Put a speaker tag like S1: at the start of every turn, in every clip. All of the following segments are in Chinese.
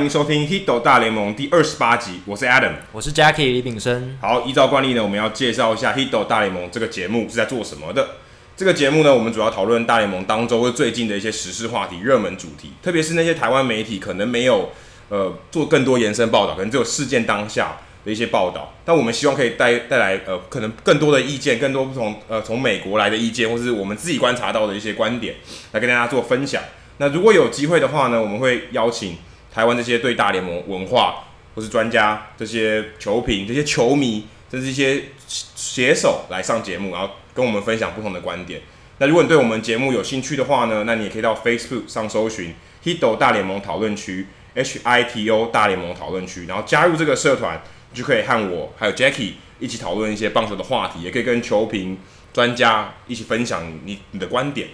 S1: 欢迎收听《Hito 大联盟》第二十八集，我是 Adam，
S2: 我是 Jackie 李炳生。
S1: 好，依照惯例呢，我们要介绍一下《Hito 大联盟》这个节目是在做什么的。这个节目呢，我们主要讨论大联盟当中或最近的一些时事话题、热门主题，特别是那些台湾媒体可能没有呃做更多延伸报道，可能只有事件当下的一些报道。但我们希望可以带带来呃可能更多的意见，更多不同呃从美国来的意见，或是我们自己观察到的一些观点，来跟大家做分享。那如果有机会的话呢，我们会邀请台湾这些对大联盟文化或是专家、这些球评、这些球迷，甚至一些写手来上节目，然后跟我们分享不同的观点。那如果你对我们节目有兴趣的话呢，那你也可以到 Facebook 上搜寻 Hito 大联盟讨论区 H I T O 大联盟讨论区，然后加入这个社团，你就可以和我还有 Jackie 一起讨论一些棒球的话题，也可以跟球评专家一起分享你你的观点。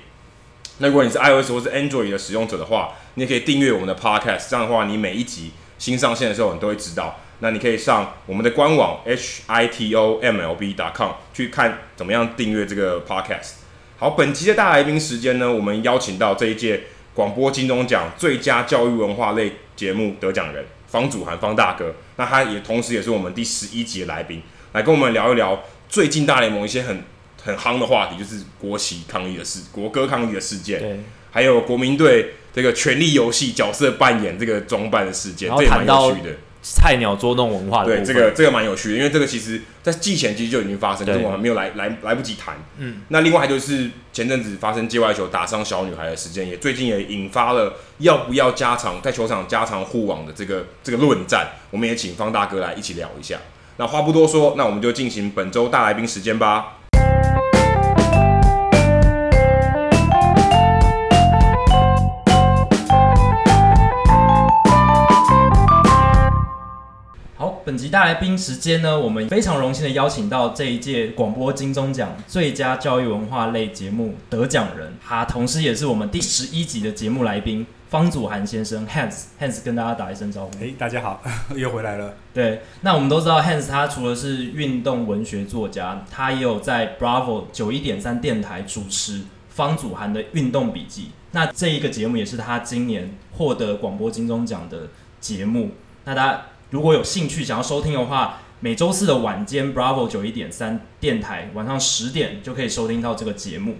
S1: 那如果你是 iOS 或是 Android 的使用者的话，你也可以订阅我们的 Podcast，这样的话，你每一集新上线的时候，你都会知道。那你可以上我们的官网 hitomlb.com 去看怎么样订阅这个 Podcast。好，本期的大来宾时间呢，我们邀请到这一届广播金钟奖最佳教育文化类节目得奖人方祖涵方大哥，那他也同时也是我们第十一集的来宾，来跟我们聊一聊最近大联盟一些很。很夯的话题就是国旗抗议的事，国歌抗议的事件，
S2: 对，
S1: 还有国民队这个权力游戏角色扮演这个装扮的事件，这也蛮有趣的。
S2: 菜鸟捉弄文化的，
S1: 对，这个这个蛮有趣的，因为这个其实在季前其实就已经发生，可是我还没有来来来不及谈。嗯，那另外还就是前阵子发生界外球打伤小女孩的事件，也最近也引发了要不要加长在球场加长护网的这个这个论战，我们也请方大哥来一起聊一下。那话不多说，那我们就进行本周大来宾时间吧。
S2: 本集大来宾时间呢，我们非常荣幸的邀请到这一届广播金钟奖最佳教育文化类节目得奖人，他同时也是我们第十一集的节目来宾方祖涵先生 Hans Hans 跟大家打一声招呼。
S3: 哎，大家好，又回来了。
S2: 对，那我们都知道 Hans 他除了是运动文学作家，他也有在 Bravo 九一点三电台主持方祖涵的运动笔记。那这一个节目也是他今年获得广播金钟奖的节目。那大家。如果有兴趣想要收听的话，每周四的晚间 Bravo 九一点三电台晚上十点就可以收听到这个节目。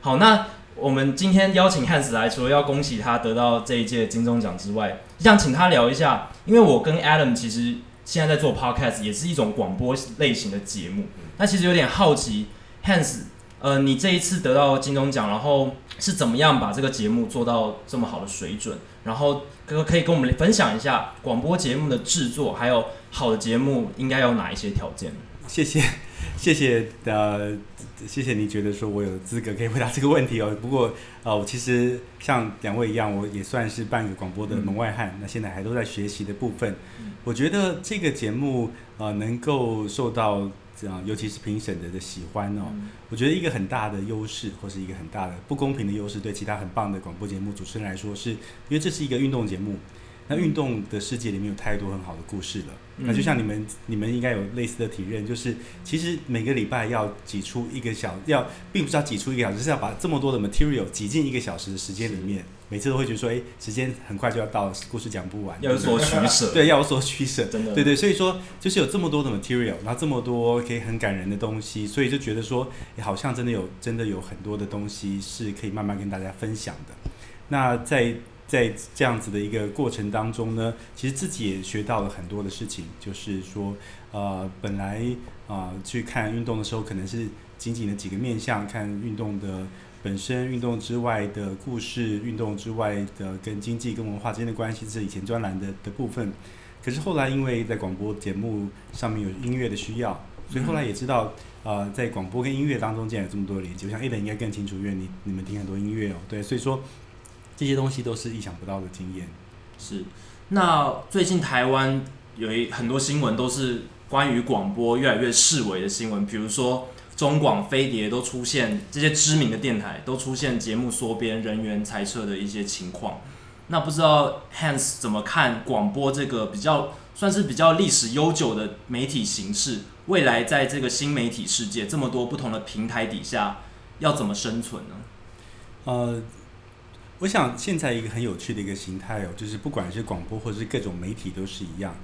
S2: 好，那我们今天邀请 Hans 来，除了要恭喜他得到这一届金钟奖之外，想请他聊一下，因为我跟 Adam 其实现在在做 Podcast，也是一种广播类型的节目。那其实有点好奇，Hans，呃，你这一次得到金钟奖，然后是怎么样把这个节目做到这么好的水准？然后可可以跟我们分享一下广播节目的制作，还有好的节目应该有哪一些条件？
S3: 谢谢，谢谢呃，谢谢你觉得说我有资格可以回答这个问题哦。不过呃，我其实像两位一样，我也算是半个广播的门外汉，嗯、那现在还都在学习的部分。嗯、我觉得这个节目呃能够受到。这样，尤其是评审的的喜欢哦，嗯、我觉得一个很大的优势，或是一个很大的不公平的优势，对其他很棒的广播节目主持人来说，是因为这是一个运动节目。那运动的世界里面有太多很好的故事了。嗯、那就像你们，你们应该有类似的体验，就是其实每个礼拜要挤出一个小，要并不是要挤出一个小时，是要把这么多的 material 挤进一个小时的时间里面。每次都会觉得说，哎，时间很快就要到，故事讲不完，
S2: 要有所取舍。
S3: 对，要有所取舍，
S2: 真的。
S3: 对对，所以说就是有这么多的 material，然后这么多可以很感人的东西，所以就觉得说，好像真的有真的有很多的东西是可以慢慢跟大家分享的。那在在这样子的一个过程当中呢，其实自己也学到了很多的事情，就是说，呃，本来啊、呃、去看运动的时候，可能是仅仅的几个面向，看运动的。本身运动之外的故事，运动之外的跟经济跟文化之间的关系，这是以前专栏的的部分。可是后来因为在广播节目上面有音乐的需要，所以后来也知道，呃，在广播跟音乐当中竟然有这么多连接。我想 Alan 应该更清楚，因为你你们听很多音乐哦，对，所以说这些东西都是意想不到的经验。
S2: 是。那最近台湾有一很多新闻都是关于广播越来越式微的新闻，比如说。中广飞碟都出现，这些知名的电台都出现节目缩编、人员裁撤的一些情况。那不知道 Hans 怎么看广播这个比较算是比较历史悠久的媒体形式？未来在这个新媒体世界这么多不同的平台底下，要怎么生存呢？
S3: 呃，我想现在一个很有趣的一个形态哦，就是不管是广播或者是各种媒体都是一样，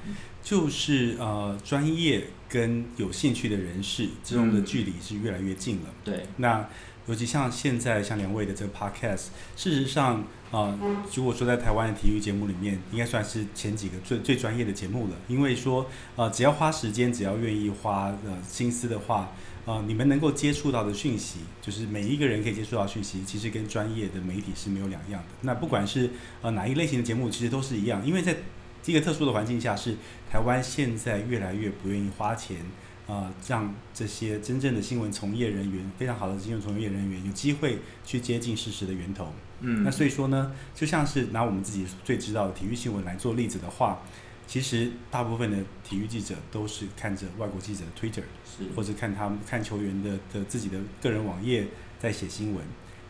S3: 就是呃专业跟有兴趣的人士之中的距离是越来越近了。
S2: 对，
S3: 那尤其像现在像两位的这个 podcast，事实上啊、呃，如果说在台湾的体育节目里面，应该算是前几个最最专业的节目了，因为说呃只要花时间，只要愿意花呃心思的话。啊、呃，你们能够接触到的讯息，就是每一个人可以接触到讯息，其实跟专业的媒体是没有两样的。那不管是呃哪一类型的节目，其实都是一样，因为在这个特殊的环境下，是台湾现在越来越不愿意花钱啊、呃，让这些真正的新闻从业人员，非常好的新闻从业人员有机会去接近事实的源头。嗯，那所以说呢，就像是拿我们自己最知道的体育新闻来做例子的话。其实大部分的体育记者都是看着外国记者的 Twitter，是或者看他们看球员的的自己的个人网页在写新闻。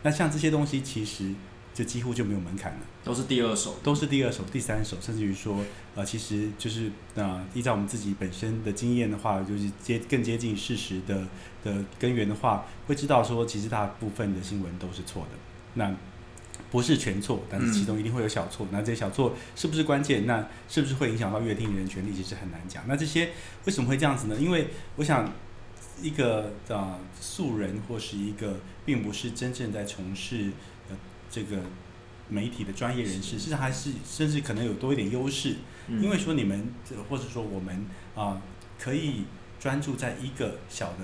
S3: 那像这些东西，其实就几乎就没有门槛了，
S2: 都是第二手，
S3: 都是第二手、第三手，甚至于说，呃，其实就是呃，依照我们自己本身的经验的话，就是接更接近事实的的根源的话，会知道说，其实大部分的新闻都是错的。那不是全错，但是其中一定会有小错。嗯、那这些小错是不是关键？那是不是会影响到阅听人权利？其实很难讲。那这些为什么会这样子呢？因为我想，一个呃素人或是一个并不是真正在从事呃这个媒体的专业人士，实际上还是甚至可能有多一点优势。嗯、因为说你们或者说我们啊、呃，可以专注在一个小的。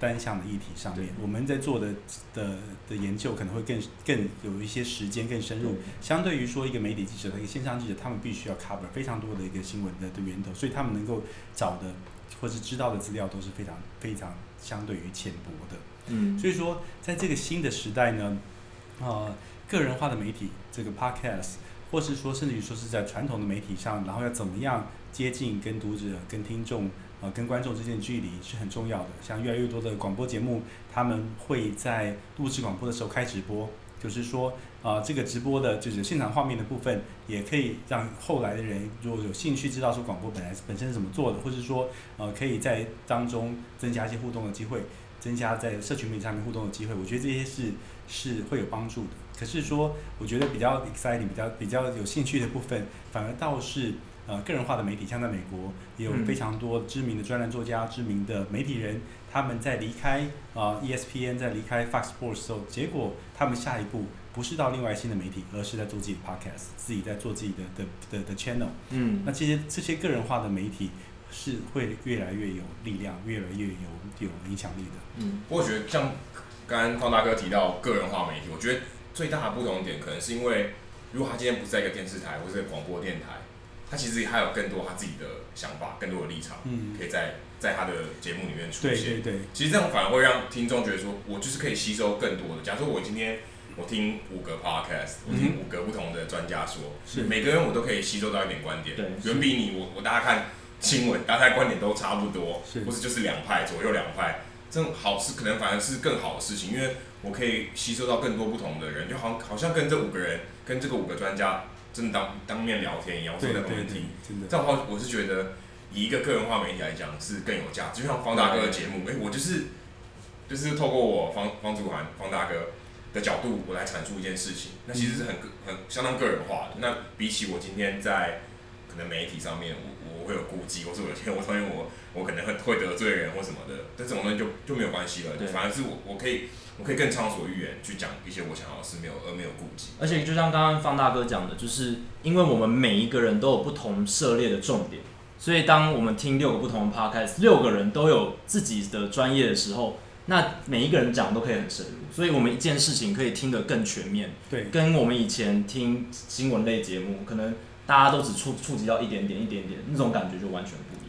S3: 单项的议题上面，我们在做的的的研究可能会更更有一些时间更深入。相对于说一个媒体记者和一个线上记者，他们必须要 cover 非常多的一个新闻的的源头，所以他们能够找的或是知道的资料都是非常非常相对于浅薄的。嗯，所以说在这个新的时代呢，呃，个人化的媒体这个 podcast，或是说甚至于说是在传统的媒体上，然后要怎么样接近跟读者跟听众。呃，跟观众之间的距离是很重要的。像越来越多的广播节目，他们会在录制广播的时候开直播，就是说，呃，这个直播的就是现场画面的部分，也可以让后来的人如果有兴趣知道说广播本来本身是怎么做的，或者说，呃，可以在当中增加一些互动的机会，增加在社群媒体上面互动的机会。我觉得这些是是会有帮助的。可是说，我觉得比较 exciting、比较比较有兴趣的部分，反而倒是。呃，个人化的媒体，像在美国也有非常多知名的专栏作家、嗯、知名的媒体人，他们在离开啊、呃、ESPN，在离开 Fox Sports 的时候，结果他们下一步不是到另外新的媒体，而是在做自己的 podcast，自己在做自己的的的的 channel。嗯，那这些这些个人化的媒体是会越来越有力量，越来越有有影响力的。
S1: 嗯，不过我觉得像刚刚方大哥提到个人化媒体，我觉得最大的不同点可能是因为，如果他今天不是在一个电视台或者广播电台。他其实还有更多他自己的想法，更多的立场，嗯，可以在在他的节目里面出现。
S3: 对对对。
S1: 其实这样反而会让听众觉得说，我就是可以吸收更多的。假如说我今天我听五个 podcast，我听五个不同的专家说，是每个人我都可以吸收到一点观点，对，远比你我我大家看新闻，大家观点都差不多，是，或者就是两派左右两派，这种好事可能反而是更好的事情，因为我可以吸收到更多不同的人，就好像好像跟这五个人，跟这个五个专家。真的当当面聊天一样，说的问题，这样的话，我是觉得以一个个人化媒体来讲是更有价值。就像方大哥的节目，哎、欸，我就是就是透过我方方祖涵方大哥的角度，我来阐述一件事情，那其实是很很相当个人化的。那比起我今天在可能媒体上面，我我会有顾忌，或是我我发现我我可能会会得罪人或什么的，但这种东西就就没有关系了。对，反而是我我可以。我可以更畅所欲言去讲一些我想要的事，没有而没有顾忌。
S2: 而且就像刚刚方大哥讲的，就是因为我们每一个人都有不同涉猎的重点，所以当我们听六个不同的 podcast，六个人都有自己的专业的时候，那每一个人讲都可以很深入，所以我们一件事情可以听得更全面。对，跟我们以前听新闻类节目，可能大家都只触触及到一点点、一点点，那种感觉就完全不一样。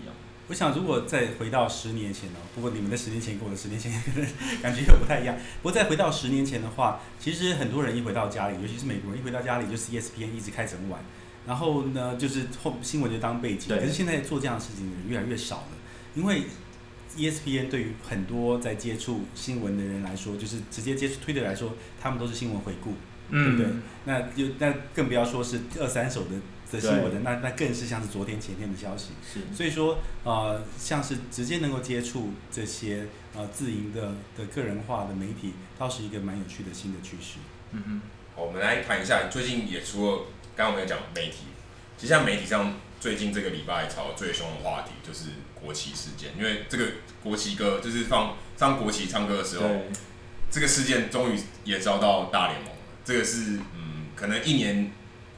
S3: 我想，如果再回到十年前呢？不过你们的十年前跟我的十年前 感觉又不太一样。不过再回到十年前的话，其实很多人一回到家里，尤其是美国人一回到家里就是 ESPN 一直开整晚，然后呢就是后新闻就当背景。可是现在做这样的事情的人越来越少了，因为 ESPN 对于很多在接触新闻的人来说，就是直接接触 Twitter 来说，他们都是新闻回顾，嗯、对不对？那就那更不要说是二三手的。的新闻的那那更是像是昨天前天的消息，是。所以说呃像是直接能够接触这些呃自营的的个人化的媒体，倒是一个蛮有趣的新的趋势。嗯哼，
S1: 好，我们来谈一下最近也除了刚刚我们有讲媒体，其实像媒体上最近这个礼拜吵得最凶的话题就是国旗事件，因为这个国旗歌就是放放国旗唱歌的时候，这个事件终于也遭到大联盟了。这个是嗯，可能一年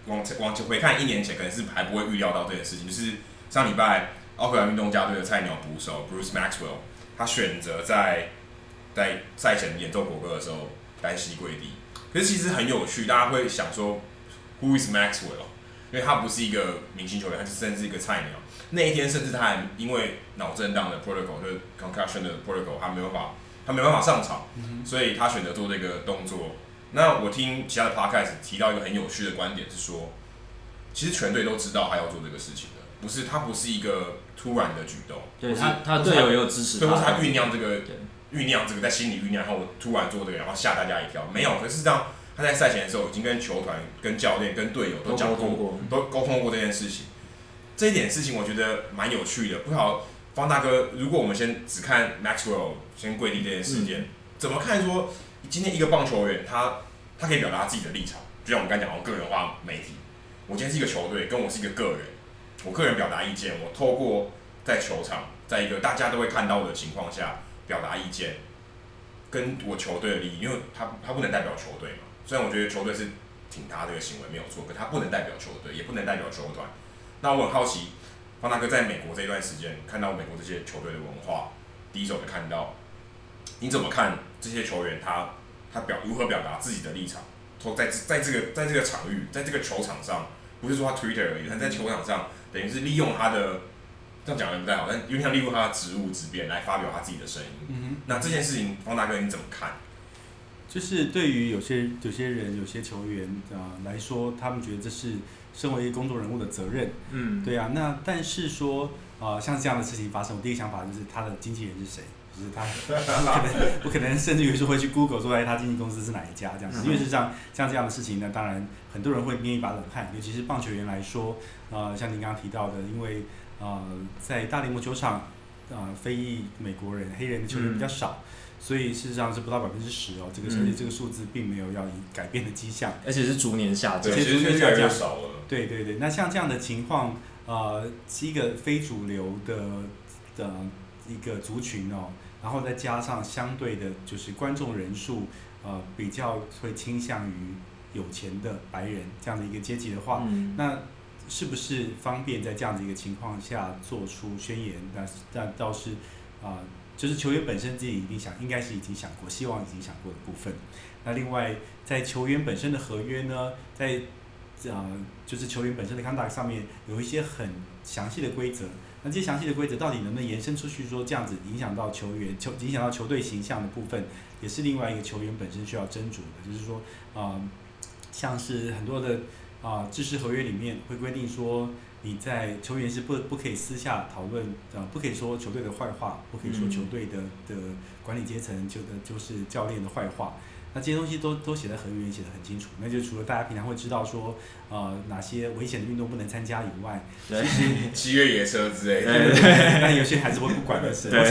S1: 往往回看一年前，可能是还不会预料到这件事情，就是上礼拜奥克兰运动家队的菜鸟捕手 Bruce Maxwell，他选择在在赛前演奏国歌的时候单膝跪地。可是其实很有趣，大家会想说，Who is Maxwell？因为他不是一个明星球员，他是甚至一个菜鸟。那一天甚至他还因为脑震荡的 protocol，就是 concussion 的 protocol，他没有办法，他没办法上场，所以他选择做这个动作。那我听其他的 podcast 提到一个很有趣的观点是说，其实全队都知道他要做这个事情的，不是他不是一个突然的举动，
S2: 对他他队友也有支持，
S1: 对，或是他酝酿这个。酝酿这个在心里酝酿，然后突然做这个，然后吓大家一跳。没有，可是这样，他在赛前的时候已经跟球团、跟教练、跟队友都讲过，都沟通过这件事情。这一点事情我觉得蛮有趣的。不好，方大哥，如果我们先只看 Maxwell 先跪地这件事件，嗯、怎么看说今天一个棒球员他他可以表达自己的立场？就像我们刚才讲，我个人化媒体，我今天是一个球队，跟我是一个个人，我个人表达意见，我透过在球场，在一个大家都会看到我的情况下。表达意见，跟我球队的利益，因为他他不能代表球队嘛。虽然我觉得球队是挺他这个行为没有错，可他不能代表球队，也不能代表球团。那我很好奇，方大哥在美国这一段时间，看到美国这些球队的文化，第一手的看到，你怎么看这些球员他他表如何表达自己的立场？说在在这个在这个场域，在这个球场上，不是说他 Twitter 而已，他在球场上等于是利用他的。这样讲的不太好，但有点像利用他的职务之便来发表他自己的声音。嗯哼。那这件事情，方大哥你怎么看？
S3: 就是对于有些有些人、有些球员啊、呃、来说，他们觉得这是身为公众人物的责任。嗯。对啊，那但是说啊、呃，像这样的事情发生，我第一个想法就是他的经纪人是谁？就是他，可能我可能甚至于是会去 Google 说，哎，他经纪公司是哪一家这样子。因为是像像这样的事情呢，当然很多人会捏一把冷汗，尤其是棒球员来说，呃，像您刚刚提到的，因为。呃，在大联盟球场，呃，非裔美国人、黑人的球员比较少，嗯、所以事实上是不到百分之十哦。这个而且这个数字并没有要以改变的迹象，
S2: 而且是逐年下降，
S1: 其实越来越少了。
S3: 对对对，那像这样的情况，呃，是一个非主流的的一个族群哦，然后再加上相对的，就是观众人数，呃，比较会倾向于有钱的白人这样的一个阶级的话，嗯、那。是不是方便在这样的一个情况下做出宣言？那那倒是啊、呃，就是球员本身自己已经想，应该是已经想过，希望已经想过的部分。那另外，在球员本身的合约呢，在呃，就是球员本身的 contract 上面有一些很详细的规则。那这些详细的规则到底能不能延伸出去，说这样子影响到球员球影响到球队形象的部分，也是另外一个球员本身需要斟酌的。就是说啊、像是很多的。啊，制式合约里面会规定说，你在球员是不不可以私下讨论，啊，不可以说球队的坏话，不可以说球队的的管理阶层就的就是教练的坏话。那这些东西都都写在合约里写得很清楚，那就除了大家平常会知道说，呃，哪些危险的运动不能参加以外，
S1: 其实七月野车之类的，
S3: 对对对，那 有些还是会不管的事，对，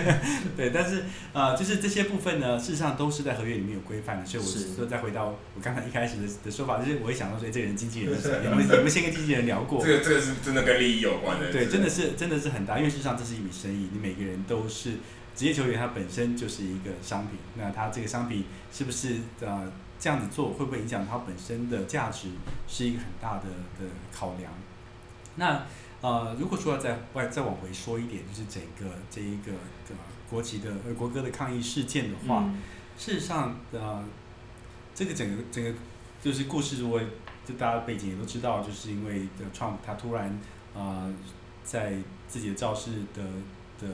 S3: 对，但是呃，就是这些部分呢，事实上都是在合约里面有规范的，所以我是说再回到我刚才一开始的的说法，就是我会想到说，这个人经纪人是谁？有没有有没有先跟经纪人聊过？
S1: 这个这个是真的跟利益有关的，
S3: 对，真的是真的是很大，因为事实上这是一笔生意，你每个人都是。职业球员他本身就是一个商品，那他这个商品是不是呃这样子做会不会影响他本身的价值，是一个很大的的考量。那呃如果说要再外再往回说一点，就是整个这一个呃国旗的呃国歌的抗议事件的话，嗯、事实上呃这个整个整个就是故事，如果就大家背景也都知道，就是因为的 Trump 他突然呃在自己的造势的。的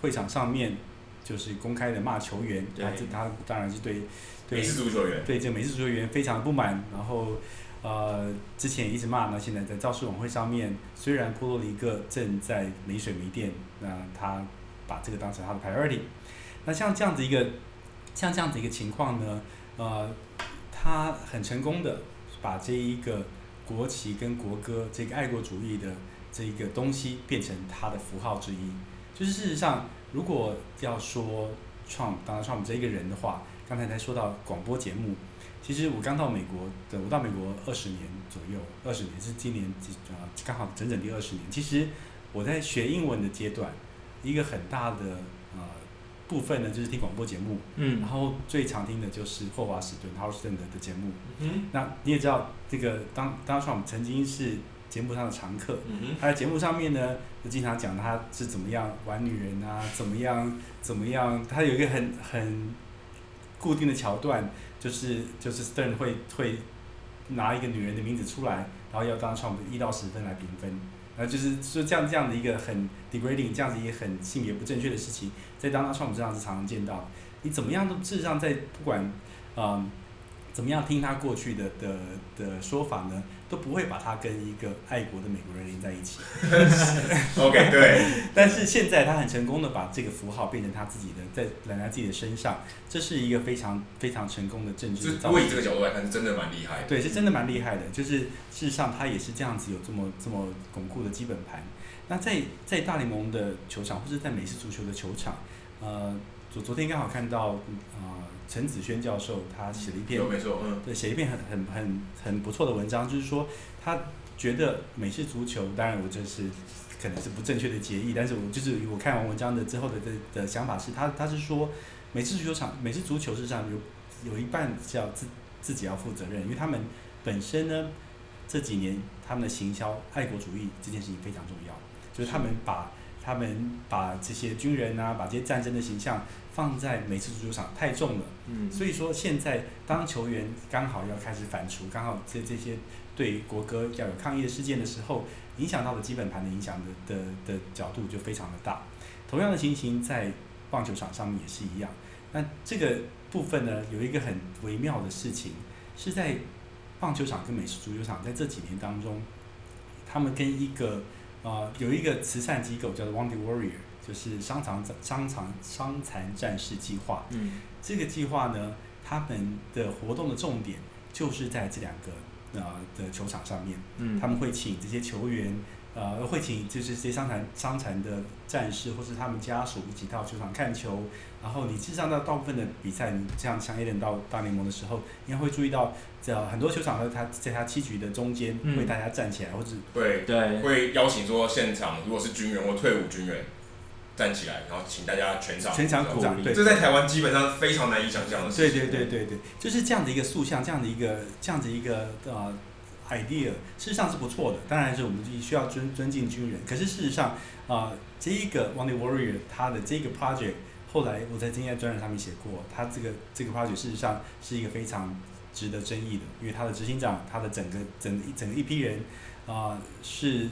S3: 会场上面，就是公开的骂球员，他这他当然是对对。
S1: 美式足球员。
S3: 对这个美式足球员非常不满，然后呃之前也一直骂，那现在在造势晚会上面，虽然波多黎各正在没水没电，那他把这个当成他的 priority，那像这样子一个像这样子一个情况呢，呃，他很成功的把这一个国旗跟国歌这个爱国主义的这一个东西变成他的符号之一。就是事实上，如果要说 Trump，当然 Trump 这一个人的话，刚才才说到广播节目，其实我刚到美国的，我到美国二十年左右，二十年是今年呃刚好整整第二十年。其实我在学英文的阶段，一个很大的呃部分呢就是听广播节目，
S2: 嗯，
S3: 然后最常听的就是霍华史顿 Stern 的的节目。
S1: 嗯，
S3: 那你也知道，这个当当初我们曾经是节目上的常客，
S1: 嗯
S3: 他在节目上面呢，就经常讲他是怎么样玩女人啊，怎么样怎么样，他有一个很很固定的桥段，就是就是 Stern 会会拿一个女人的名字出来，然后要当 Trump 一到十分来评分，然后就是说这样这样的一个很 degrading，这样子一个很性别不正确的事情，在当 Trump 身上是常常见到。你怎么样都事实上在不管啊。嗯怎么样听他过去的的的说法呢？都不会把他跟一个爱国的美国人连在一起。
S1: OK，对。
S3: 但是现在他很成功的把这个符号变成他自己的，在揽在自己的身上，这是一个非常非常成功的政治。
S1: 如果以这个角度来看，是真的蛮厉害的。
S3: 对，是真的蛮厉害的。就是事实上他也是这样子有这么这么巩固的基本盘。那在在大联盟的球场，或者在美式足球的球场，呃，昨昨天刚好看到呃。陈子轩教授他写了一篇，
S1: 没错，嗯，
S3: 对，写一篇很很很很不错的文章，就是说他觉得美式足球，当然我这是可能是不正确的结义，但是我就是我看完文章的之后的的的想法是他他是说美式足球场美式足球事实上有有一半是要自自己要负责任，因为他们本身呢这几年他们的行销爱国主义这件事情非常重要，就是他们把他们把这些军人啊，把这些战争的形象。放在美式足球场太重了，嗯，所以说现在当球员刚好要开始反刍，刚好这这些对国歌要有抗议的事件的时候，影响到的基本盘的影响的的的角度就非常的大。同样的情形在棒球场上面也是一样。那这个部分呢，有一个很微妙的事情，是在棒球场跟美式足球场在这几年当中，他们跟一个呃有一个慈善机构叫做 Wounded Warrior。就是伤残伤残伤残战士计划，嗯，这个计划呢，他们的活动的重点就是在这两个呃的球场上面，嗯，他们会请这些球员，呃，会请就是这些伤残伤残的战士或是他们家属一起到球场看球，然后你事实上到大部分的比赛，你这样强一点到大联盟的时候，应该会注意到，这很多球场和，他在他七局的中间为大家站起来，或者
S1: 对对，会邀请说现场如果是军人或退伍军人。站起来，然后请大家全场
S3: 全场鼓掌。对，
S1: 这在台湾基本上非常难以想象的事
S3: 情。对对对对对，就是这样的一个塑像，这样的一个这样的一个呃 idea，事实上是不错的。当然是我们需要尊尊敬军人。可是事实上啊、这一个 w o n d e r Warrior 他的这个 project，后来我在今天专栏上面写过，他这个这个 project 事实上是一个非常值得争议的，因为他的执行长，他的整个整整个一批人啊、是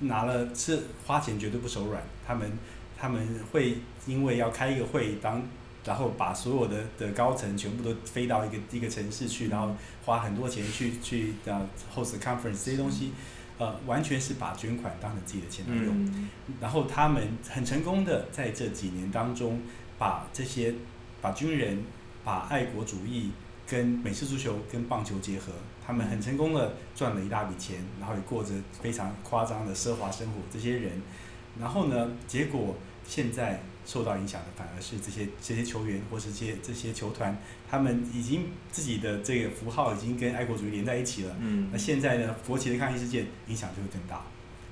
S3: 拿了是花钱绝对不手软，他们。他们会因为要开一个会，当然后把所有的的高层全部都飞到一个一个城市去，然后花很多钱去去呃 host conference 这些东西，呃，完全是把捐款当成自己的钱来用。嗯。然后他们很成功的在这几年当中，把这些把军人、把爱国主义跟美式足球跟棒球结合，他们很成功的赚了一大笔钱，然后也过着非常夸张的奢华生活。这些人，然后呢，结果。现在受到影响的反而是这些这些球员或是这些这些球团，他们已经自己的这个符号已经跟爱国主义连在一起了。嗯。那现在呢，国旗的抗议事件影响就会更大。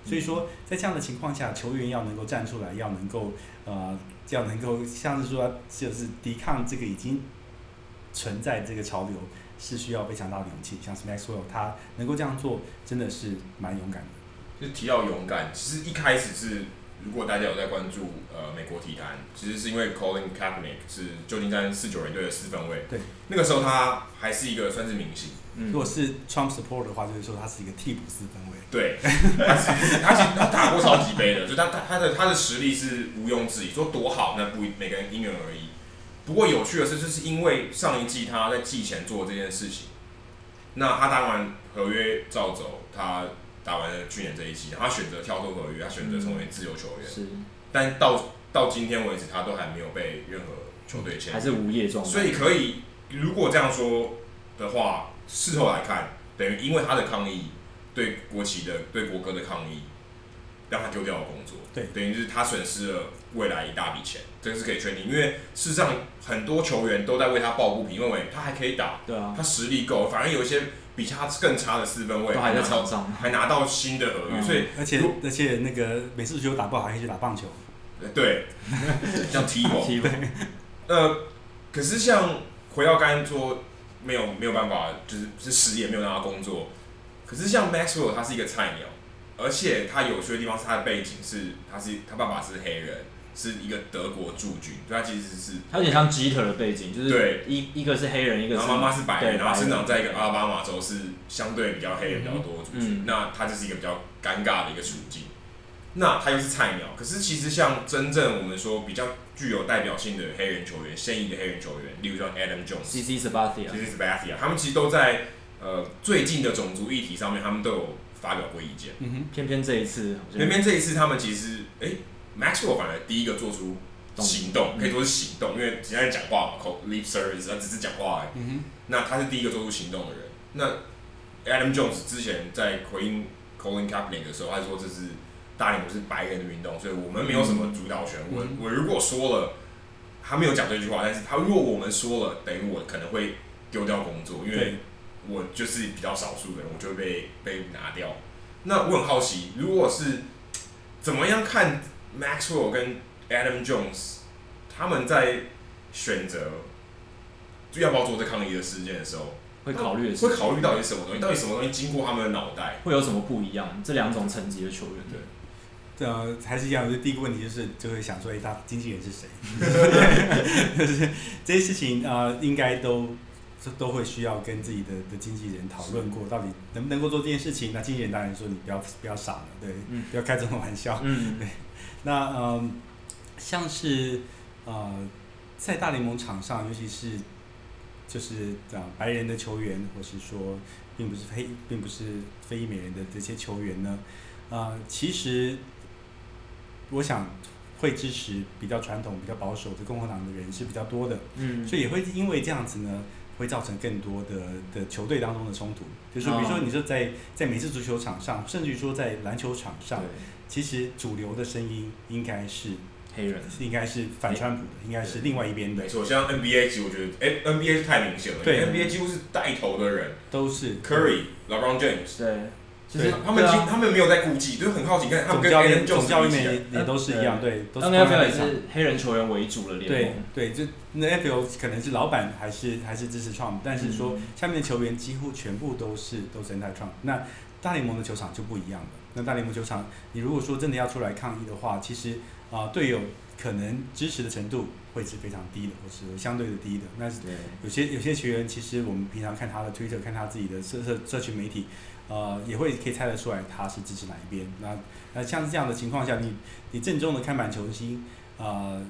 S3: 所以说，在这样的情况下，球员要能够站出来，要能够呃，要能够像是说，就是抵抗这个已经存在这个潮流，是需要非常大的勇气。像是 Maxwell，他能够这样做，真的是蛮勇敢的。
S1: 就提到勇敢，其实一开始是。如果大家有在关注呃美国体坛，其实是因为 Colin Kaepernick 是旧金山四九人队的四分卫，
S3: 对，
S1: 那个时候他还是一个算是明星。
S3: 嗯，如果是 Trump support 的话，就是说他是一个替补四分卫。
S1: 对，他其实他其实他打过超级杯的，就他他他的他的实力是毋庸置疑。说多好，那不每个人因人而异。不过有趣的是，就是因为上一季他在季前做这件事情，那他当然合约照走，他。打完了去年这一季，他选择跳脱合约，他选择成为自由球员。是，但到到今天为止，他都还没有被任何球队签，
S2: 还是无业状态。
S1: 所以可以，如果这样说的话，事后来看，等于因为他的抗议，对国旗的、对国歌的抗议，让他丢掉了工作，
S3: 对，
S1: 等于就是他损失了未来一大笔钱，这个是可以确定。因为事实上很多球员都在为他抱不平，认为他还可以打，
S2: 对啊，
S1: 他实力够，反而有一些比他更差的四分位
S2: 都还在场上，
S1: 还拿到新的合约，嗯、所以
S3: 而且而且那个美式足球打不好还可以去打棒球，
S1: 对，像踢球，呃，可是像回到刚才说，没有没有办法，就是是失业，没有拿到工作。可是像 Maxwell，他是一个菜鸟。而且他有趣的地方是他的背景是，他是他爸爸是黑人，是一个德国驻军，他其实是
S2: 他有点像吉特的背景，就是
S1: 对。
S2: 一一个是黑人，一个是
S1: 妈妈是白人，然后生长在一个阿拉巴马州，是相对比较黑人比较多的族群，嗯、那他就是一个比较尴尬的一个处境。那他又是菜鸟，可是其实像真正我们说比较具有代表性的黑人球员，现役的黑人球员，例如说 Adam Jones、
S2: CC Sabathia、
S1: CC Sabathia，他们其实都在呃最近的种族议题上面，他们都有。发表过意见，
S2: 嗯哼，偏偏这一次，
S1: 偏偏这一次他们其实，哎、欸、，Maxwell 反而第一个做出行动，可以说是行动，因为现在讲话嘛，call lip service，他只是讲话而已。那他是第一个做出行动的人。那 Adam Jones 之前在回应 Colin Kaepernick 的时候，他说这是大联盟是白人的运动，所以我们没有什么主导权。我我如果说了，他没有讲这句话，但是他如果我们说了，等于我可能会丢掉工作，因为。我就是比较少数的人，我就会被被拿掉。那我很好奇，如果是怎么样看 Maxwell 跟 Adam Jones 他们在选择就要不要做这抗议的事件的时候，
S2: 会考虑
S1: 会考虑到底是什么东西？到底什么东西经过他们的脑袋？
S2: 会有什么不一样？这两种层级的球员，
S3: 对，呃，还是一样。就第一个问题就是，就会想说，哎，他经纪人是谁？就是这些事情啊、呃，应该都。这都会需要跟自己的的经纪人讨论过，到底能不能够做这件事情。那经纪人当然说你不要不要傻了，对，嗯、不要开这种玩笑。嗯，对。那嗯，像是呃，在大联盟场上，尤其是就是讲白人的球员，或是说并不是黑，并不是非裔美人的这些球员呢，呃，其实我想会支持比较传统、比较保守的共和党的人是比较多的。嗯，所以也会因为这样子呢。会造成更多的的球队当中的冲突，就是说比如说你说在在每次足球场上，甚至于说在篮球场上，其实主流的声音应该是
S2: 黑人，
S3: 应该是反川普的，应该是另外一边的。
S1: 没错，像 NBA 其实我觉得，哎，NBA 是太明显了，对，NBA 几乎是带头的人
S3: 都是
S1: Curry、LeBron James，
S2: 对。
S1: 其实他们他们没有在顾忌，就是很好奇，看他们跟
S3: 教练总教练也也都是一样，对，都是
S2: NFL 也是黑人球员为主的联盟，
S3: 对，就那 NFL 可能是老板还是还是支持 Trump，但是说下面的球员几乎全部都是都是 anti Trump。那大联盟的球场就不一样了，那大联盟球场，你如果说真的要出来抗议的话，其实啊队友可能支持的程度会是非常低的，或是相对的低的。那有些有些球员，其实我们平常看他的 Twitter，看他自己的社社社群媒体。呃，也会可以猜得出来他是支持哪一边。那那像是这样的情况下，你你正中的看板球星，呃，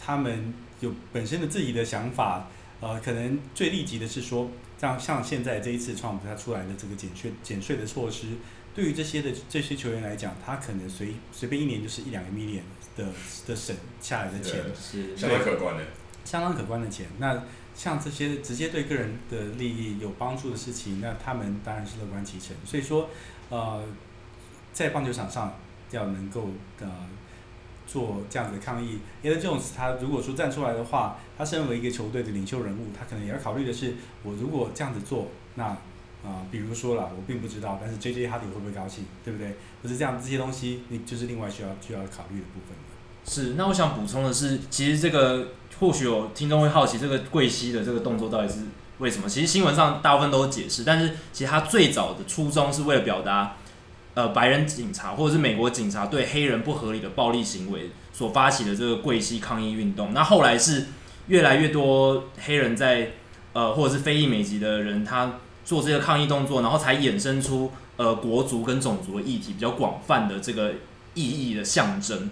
S3: 他们有本身的自己的想法，呃，可能最立即的是说，像像现在这一次 Trump 他出来的这个减税减税的措施，对于这些的这些球员来讲，他可能随随便一年就是一两个 million 的的省下来的钱，
S1: 是相当可观的，
S3: 相当可观的钱。那像这些直接对个人的利益有帮助的事情，那他们当然是乐观其成。所以说，呃，在棒球场上要能够呃做这样子的抗议，Adam Jones 他如果说站出来的话，他身为一个球队的领袖人物，他可能也要考虑的是，我如果这样子做，那啊、比如说了，我并不知道，但是 JJ 哈迪会不会高兴，对不对？或是这样这些东西，你就是另外需要需要考虑的部分。
S2: 是，那我想补充的是，其实这个。或许有听众会好奇，这个跪膝的这个动作到底是为什么？其实新闻上大部分都有解释，但是其实他最早的初衷是为了表达，呃，白人警察或者是美国警察对黑人不合理的暴力行为所发起的这个跪膝抗议运动。那后来是越来越多黑人在呃，或者是非裔美籍的人，他做这个抗议动作，然后才衍生出呃国族跟种族的议题比较广泛的这个意义的象征。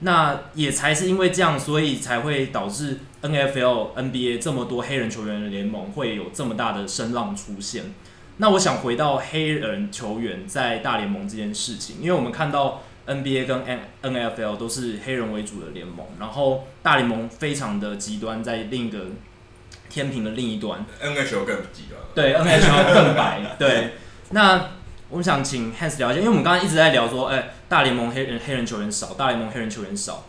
S2: 那也才是因为这样，所以才会导致 NFL、NBA 这么多黑人球员的联盟会有这么大的声浪出现。那我想回到黑人球员在大联盟这件事情，因为我们看到 NBA 跟 NFL 都是黑人为主的联盟，然后大联盟非常的极端，在另一个天平的另一端
S1: ，NHL 更极端，
S2: 对，NHL 更白，对。那我们想请 Hans 聊一下，因为我们刚刚一直在聊说，哎、欸，大联盟黑人黑人球员少，大联盟黑人球员少。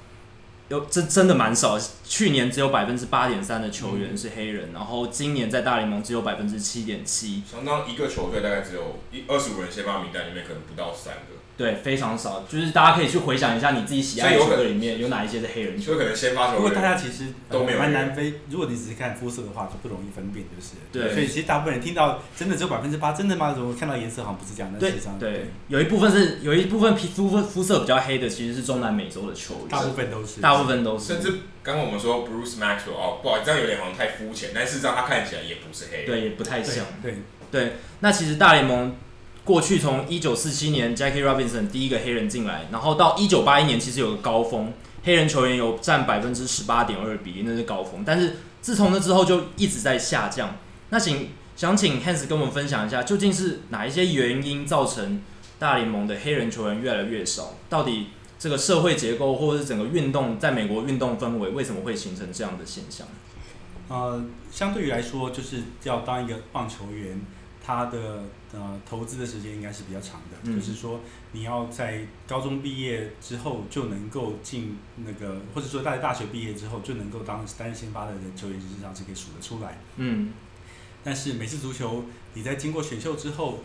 S2: 有真真的蛮少，去年只有百分之八点三的球员是黑人，然后今年在大联盟只有百分之七点七，
S1: 相当一个球队大概只有一二十五人先发名单里面可能不到三个。
S2: 对，非常少，就是大家可以去回想一下你自己喜爱的球队里面有哪一些是黑人球员。
S1: 就可能先发球员。
S3: 不过大家其实
S1: 都没有
S3: 蛮南非，如果你只是看肤色的话，就不容易分辨，就是。
S2: 对。
S3: 所以其实大部分人听到真的只有百分之八，真的吗？怎么看到颜色好像不是这样？
S2: 对对，有一部分是有一部分皮肤肤色比较黑的，其实是中南美洲的球员。
S3: 大部分都是。
S2: 大部分都是。
S1: 甚至刚刚我们说 Bruce Maxwell 哦，不好意思，这样有点好像太肤浅，但事实上他看起来也不是黑人。
S2: 对，也不太像。
S3: 对
S2: 对，那其实大联盟。过去从一九四七年 Jackie Robinson 第一个黑人进来，然后到一九八一年其实有个高峰，黑人球员有占百分之十八点二比例，那是高峰。但是自从那之后就一直在下降。那请想请 Hans 跟我们分享一下，究竟是哪一些原因造成大联盟的黑人球员越来越少？到底这个社会结构或者是整个运动在美国运动氛围为什么会形成这样的现象？
S3: 呃，相对于来说，就是要当一个棒球员。他的呃投资的时间应该是比较长的，嗯、就是说你要在高中毕业之后就能够进那个，或者说在大学毕业之后就能够当担任先发的人球员，实际上是可以数得出来。嗯。但是美式足球，你在经过选秀之后，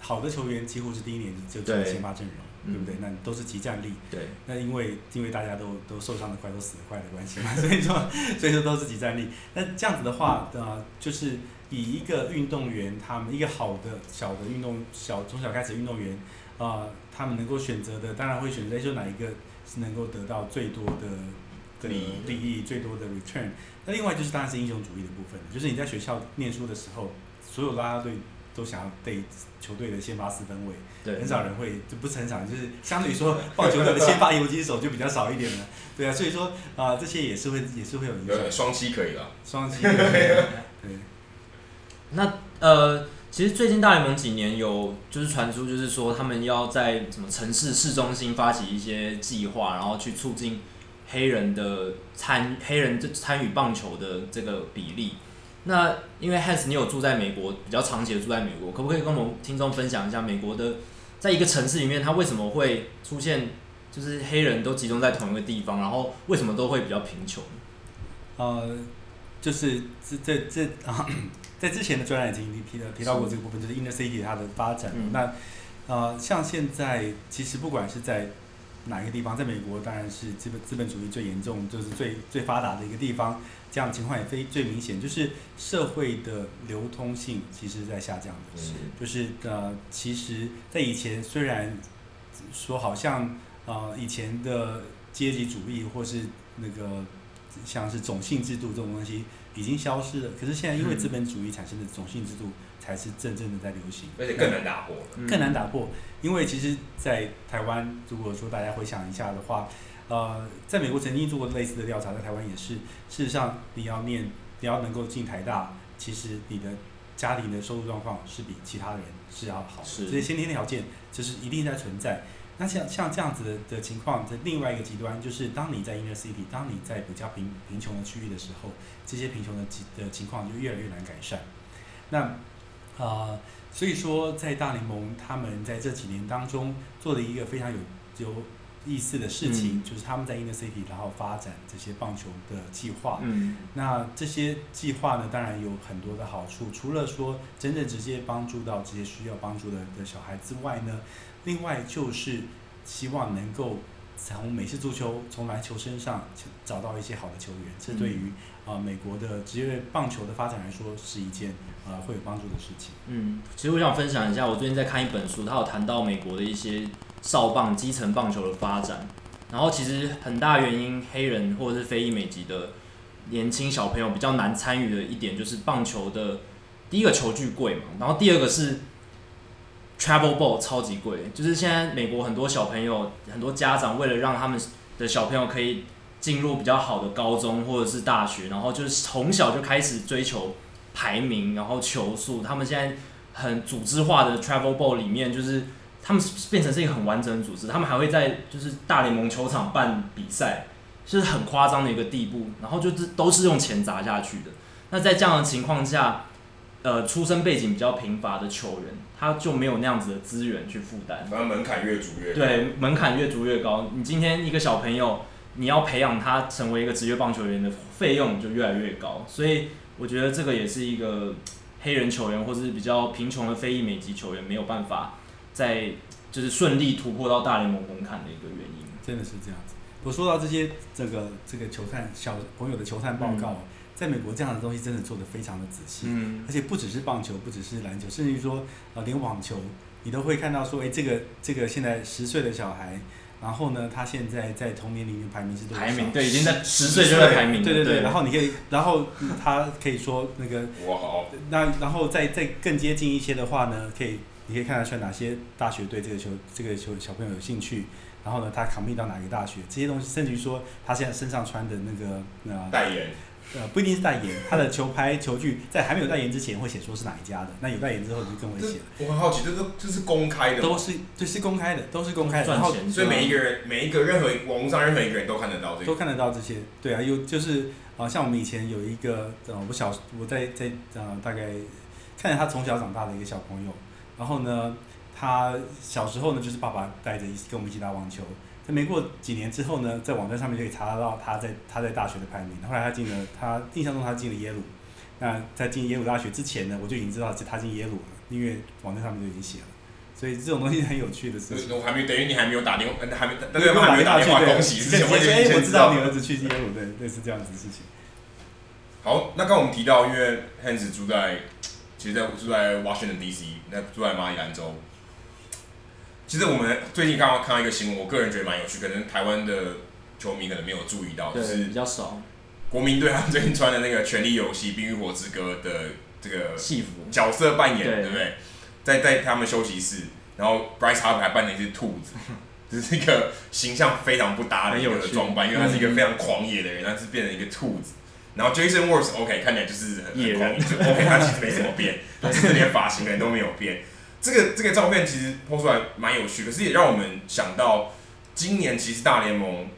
S3: 好的球员几乎是第一年就进入先发阵容，对，对不对？那都是即战力。
S2: 对。
S3: 那因为因为大家都都受伤的快，都死的快的关系嘛，所以说所以说都是即战力。那这样子的话，呃，就是。以一个运动员，他们一个好的小的运动小从小开始运动员，啊、呃，他们能够选择的，当然会选择就哪一个是能够得到最多的的利益、最多的 return。那另外就是当然是英雄主义的部分，就是你在学校念书的时候，所有啦啦队都想要被球队的先发四分卫，对，很少人会，就不是很少，就是相对于说棒球队的先发游击手就比较少一点了，对啊，所以说啊、呃，这些也是会也是会有影响。
S1: 双七可以了，
S3: 双七可以了，对。
S2: 那呃，其实最近大联盟几年有就是传出，就是说他们要在什么城市市中心发起一些计划，然后去促进黑人的参黑人这参与棒球的这个比例。那因为 has 你有住在美国，比较长期的住在美国，可不可以跟我们听众分享一下美国的在一个城市里面，它为什么会出现就是黑人都集中在同一个地方，然后为什么都会比较贫穷？
S3: 呃，就是这这这 啊。在之前的专栏已经提了提到过这个部分，就是 Inner City 它的发展。嗯、那呃，像现在其实不管是在哪一个地方，在美国当然是资本资本主义最严重，就是最最发达的一个地方，这样的情况也非最明显，就是社会的流通性其实在下降的。是，就是呃，其实，在以前虽然说好像呃以前的阶级主义或是那个像是种姓制度这种东西。已经消失了，可是现在因为资本主义产生的种姓制度才是真正的在流行，
S1: 而且更难打破，
S3: 更难打破。因为其实，在台湾，如果说大家回想一下的话，呃，在美国曾经做过类似的调查，在台湾也是。事实上，你要念，你要能够进台大，其实你的家庭的收入状况是比其他人是要好，是这些先天条件就是一定在存在。那像像这样子的的情况，在另外一个极端，就是当你在 inner city，当你在比较贫贫穷的区域的时候，这些贫穷的的情况就越来越难改善。那啊、呃，所以说在大联盟，他们在这几年当中做的一个非常有有意思的事情，嗯、就是他们在 inner city，然后发展这些棒球的计划。嗯，那这些计划呢，当然有很多的好处，除了说真正直接帮助到这些需要帮助的的小孩之外呢。另外就是希望能够从美式足球、从篮球身上找到一些好的球员，这对于啊、呃、美国的职业棒球的发展来说是一件啊、呃、会有帮助的事情。
S2: 嗯，其实我想分享一下，我最近在看一本书，它有谈到美国的一些少棒、基层棒球的发展。然后其实很大原因，黑人或者是非裔美籍的年轻小朋友比较难参与的一点，就是棒球的第一个球具贵嘛，然后第二个是。Travel ball 超级贵，就是现在美国很多小朋友、很多家长为了让他们的小朋友可以进入比较好的高中或者是大学，然后就是从小就开始追求排名，然后球速。他们现在很组织化的 Travel ball 里面，就是他们变成是一个很完整的组织。他们还会在就是大联盟球场办比赛，就是很夸张的一个地步。然后就是都是用钱砸下去的。那在这样的情况下，呃出身背景比较贫乏的球员，他就没有那样子的资源去负担。
S1: 反正门槛越筑越高。
S2: 对，门槛越筑越高。你今天一个小朋友，你要培养他成为一个职业棒球员的费用就越来越高。所以我觉得这个也是一个黑人球员或者是比较贫穷的非裔美籍球员没有办法在就是顺利突破到大联盟门槛的一个原因。
S3: 真的是这样子。我说到这些这个这个球探小朋友的球探报告。嗯在美国，这样的东西真的做得非常的仔细，嗯，而且不只是棒球，不只是篮球，甚至于说，呃，连网球，你都会看到说，哎，这个这个现在十岁的小孩，然后呢，他现在在同年龄的排名是多少？
S2: 排名对，已经在十岁就在排名，
S3: 对对对，对。然后你可以，然后他可以说那个，
S1: 我好。
S3: 那然后再再更接近一些的话呢，可以，你可以看得出来哪些大学对这个球这个球小朋友有兴趣，然后呢，他 commit 到哪个大学，这些东西，甚至于说他现在身上穿的那个呃
S1: 代言。
S3: 呃，不一定是代言，他的球拍、球具在还没有代言之前会写说是哪一家的，那有代言之后就更会写了。
S1: 我很好奇，这都这是公开的，
S3: 都是这是公开的，都是公开的。
S2: 然后，
S1: 所以每一个人、每一个任何网络上任何一个人都看得到这个，
S3: 都看得到这些。对啊，有就是啊，像我们以前有一个呃，我小我在在呃大概看着他从小长大的一个小朋友，然后呢，他小时候呢就是爸爸带着一起跟我们一起打网球。在没过几年之后呢，在网站上面就可以查得到他在他在大学的排名。后来他进了，他印象中他进了耶鲁。那在进耶鲁大学之前呢，我就已经知道是他进耶鲁了，因为网站上面就已经写了。所以这种东西很有趣的事情。
S1: 我还没等于你还没有打电话，还没那个还没打电话恭喜，
S3: 之前我就知道你儿子去耶鲁，对，类似这样子的事情。
S1: 好，那刚我们提到，因为 Hans 住在，其实在住在 Washington D.C.，那住在马里兰州。其实我们最近刚刚看到一个新闻，我个人觉得蛮有趣，可能台湾的球迷可能没有注意到，就是
S2: 比较少。
S1: 国民队他们最近穿的那个《权力游戏》《冰与火之歌》的这个
S2: 戏服
S1: 角色扮演，对不对？在在他们休息室，然后 Bryce Harper 还扮了一只兔子，就是一个形象非常不搭的一个装扮，因为他是一个非常狂野的人，他是变成一个兔子。然后 Jason Worth OK 看起来就是很野人，OK 他其实没怎么变，他其实连发型人都没有变。这个这个照片其实 po 出来蛮有趣，可是也让我们想到，今年其实大联盟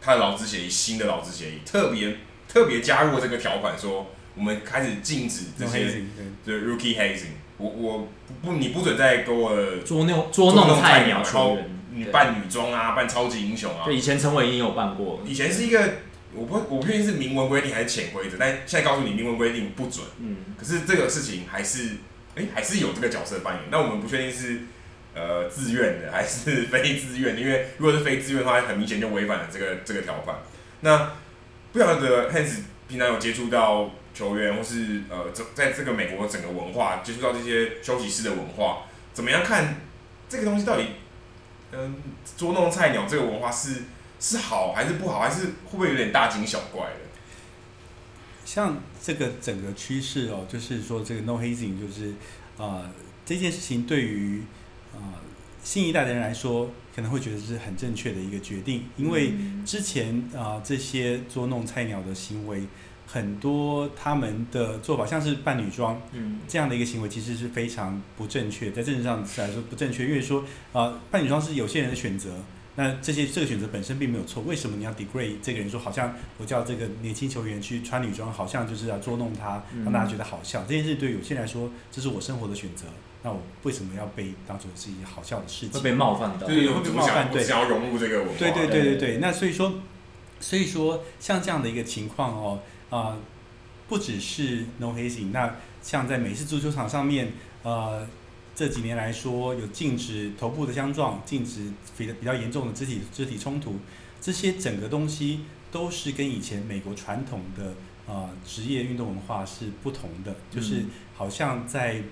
S1: 它的劳资协议，新的劳资协议特别特别加入了这个条款，说我们开始禁止这些对。rookie hazing，我我不你不准再给我
S2: 捉弄捉弄菜鸟超
S1: 你扮女装啊，扮超级英雄啊，
S2: 对，以前陈伟英有办过，
S1: 以前是一个我不我不确定是明文规定还是潜规则，但现在告诉你明文规定不准，嗯，可是这个事情还是。哎，还是有这个角色扮演，那我们不确定是呃自愿的还是非自愿的，因为如果是非自愿的话，很明显就违反了这个这个条款。那不晓得 Hans 平常有接触到球员，或是呃在这个美国整个文化接触到这些休息室的文化，怎么样看这个东西到底嗯、捉弄菜鸟这个文化是是好还是不好，还是会不会有点大惊小怪的？
S3: 像这个整个趋势哦，就是说这个 no hazing，就是啊、呃、这件事情对于啊、呃、新一代的人来说，可能会觉得是很正确的一个决定，因为之前啊、呃、这些捉弄菜鸟的行为，很多他们的做法，像是扮女装，嗯，这样的一个行为其实是非常不正确，在政治上来说不正确，因为说啊、呃、扮女装是有些人的选择。那这些这个选择本身并没有错，为什么你要 degrade 这个人说好像我叫这个年轻球员去穿女装，好像就是要捉弄他，让大家觉得好笑。嗯、这件事对有些人来说，这是我生活的选择，那我为什么要被当做是一件好笑的事情？
S2: 会被冒犯到，
S1: 对，
S3: 会被冒犯，对，
S1: 想要融入这个文化，
S3: 对对对对对。那所以说，所以说像这样的一个情况哦，啊、呃，不只是 no hazing，那像在美式足球场上面，呃。这几年来说，有禁止头部的相撞，禁止比比较严重的肢体肢体冲突，这些整个东西都是跟以前美国传统的啊、呃、职业运动文化是不同的，就是好像在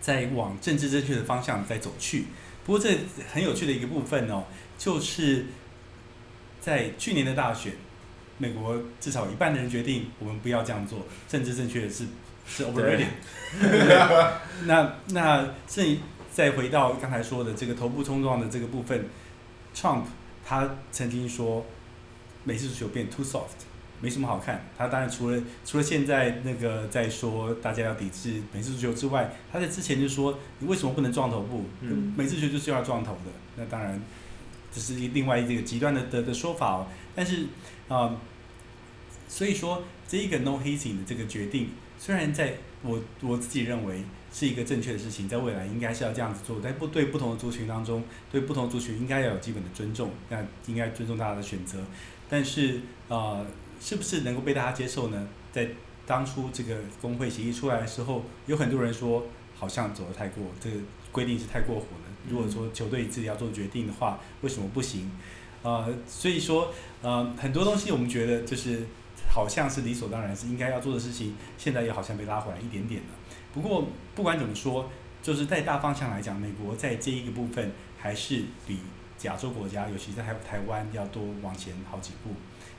S3: 在往政治正确的方向在走去。不过这很有趣的一个部分哦，就是在去年的大选，美国至少一半的人决定我们不要这样做，政治正确的是。是 overrated，那那这再回到刚才说的这个头部冲撞的这个部分，Trump 他曾经说美式足球变 too soft，没什么好看。他当然除了除了现在那个在说大家要抵制美式足球之外，他在之前就说你为什么不能撞头部？嗯，美式足球就是要撞头的。那当然这是另外一个极端的的的说法哦。但是啊、呃，所以说这一个 no hazing 的这个决定。虽然在我我自己认为是一个正确的事情，在未来应该是要这样子做，在不对不同的族群当中，对不同族群应该要有基本的尊重，那应该尊重大家的选择。但是呃，是不是能够被大家接受呢？在当初这个工会协议出来的时候，有很多人说好像走得太过，这个规定是太过火了。如果说球队自己要做决定的话，为什么不行？呃，所以说呃，很多东西我们觉得就是好像是理所当然是应该要做的事情，现在又好像被拉回来一点点了。不过不管怎么说，就是在大方向来讲，美国在这一个部分还是比亚洲国家，尤其在台台湾要多往前好几步。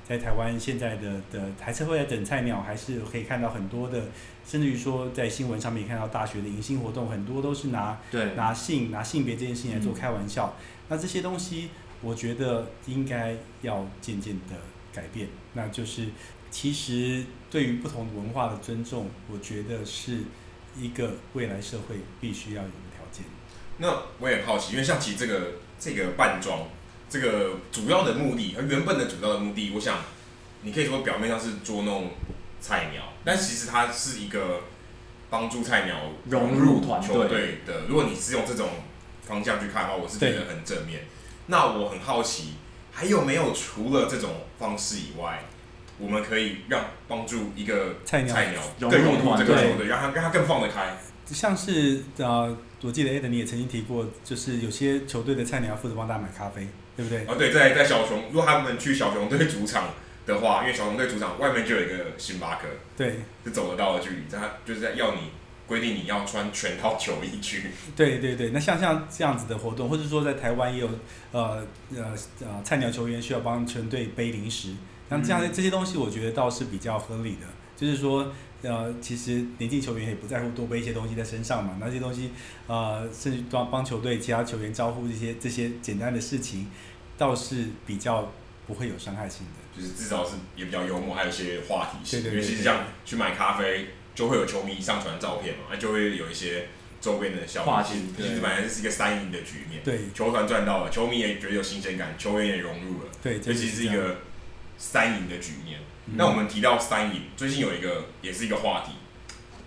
S3: 在台湾现在的的还是会在等菜鸟，还是可以看到很多的，甚至于说在新闻上面看到大学的迎新活动，很多都是拿
S2: 对
S3: 拿性拿性别这件事情来做开玩笑。嗯、那这些东西，我觉得应该要渐渐的改变。那就是其实对于不同文化的尊重，我觉得是一个未来社会必须要有的条件。
S1: 那我也好奇，因为像其实这个这个扮装。这个主要的目的，而原本的主要的目的，我想，你可以说表面上是捉弄菜鸟，但其实它是一个帮助菜鸟融入团队的。如果你是用这种方向去看的话，我是觉得很正面。那我很好奇，还有没有除了这种方式以外，我们可以让帮助一个菜鸟更融入这个球队，让他让他更放得开。
S3: 像是呃，我记得 Eden 你也曾经提过，就是有些球队的菜鸟要负责帮大家买咖啡。对不对？
S1: 哦，对，在在小熊，如果他们去小熊队主场的话，因为小熊队主场外面就有一个星巴克，
S3: 对，
S1: 是走得到的距离，他就是在要你规定你要穿全套球衣去。
S3: 对对对，那像像这样子的活动，或者说在台湾也有呃呃呃菜鸟球员需要帮全队背零食，像这样的这些东西，我觉得倒是比较合理的，嗯、就是说。呃，其实年轻球员也不在乎多背一些东西在身上嘛，那些东西，呃，甚至帮帮球队其他球员招呼这些这些简单的事情，倒是比较不会有伤害性的。
S1: 就是至少是也比较幽默，还有一些话题性。
S3: 对对对，
S1: 尤其是像去买咖啡，就会有球迷上传照片嘛，那就会有一些周边的小话题。其实本来是一个三赢的局面，
S3: 对，
S1: 球团赚到了，球迷也觉得有新鲜感，球员也融入了，
S3: 对，
S1: 这其实是一个三赢的局面。那我们提到三赢，最近有一个也是一个话题，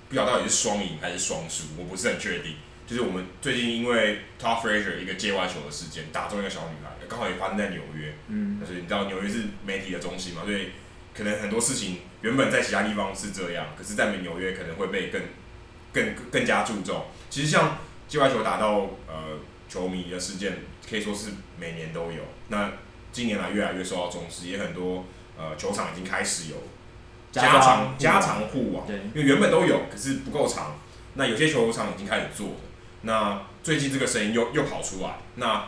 S1: 不晓得到底是双赢还是双输，我不是很确定。就是我们最近因为 Todd Frazier 一个界外球的事件，打中一个小女孩，刚好也发生在纽约。嗯，所以你知道纽约是媒体的中心嘛，所以可能很多事情原本在其他地方是这样，可是在纽约可能会被更更更加注重。其实像界外球打到呃球迷的事件，可以说是每年都有。那近年来越来越受到重视，也很多。呃，球场已经开始有加长加长护网，对，因为原本都有，可是不够长。那有些球场已经开始做了。那最近这个声音又又跑出来。那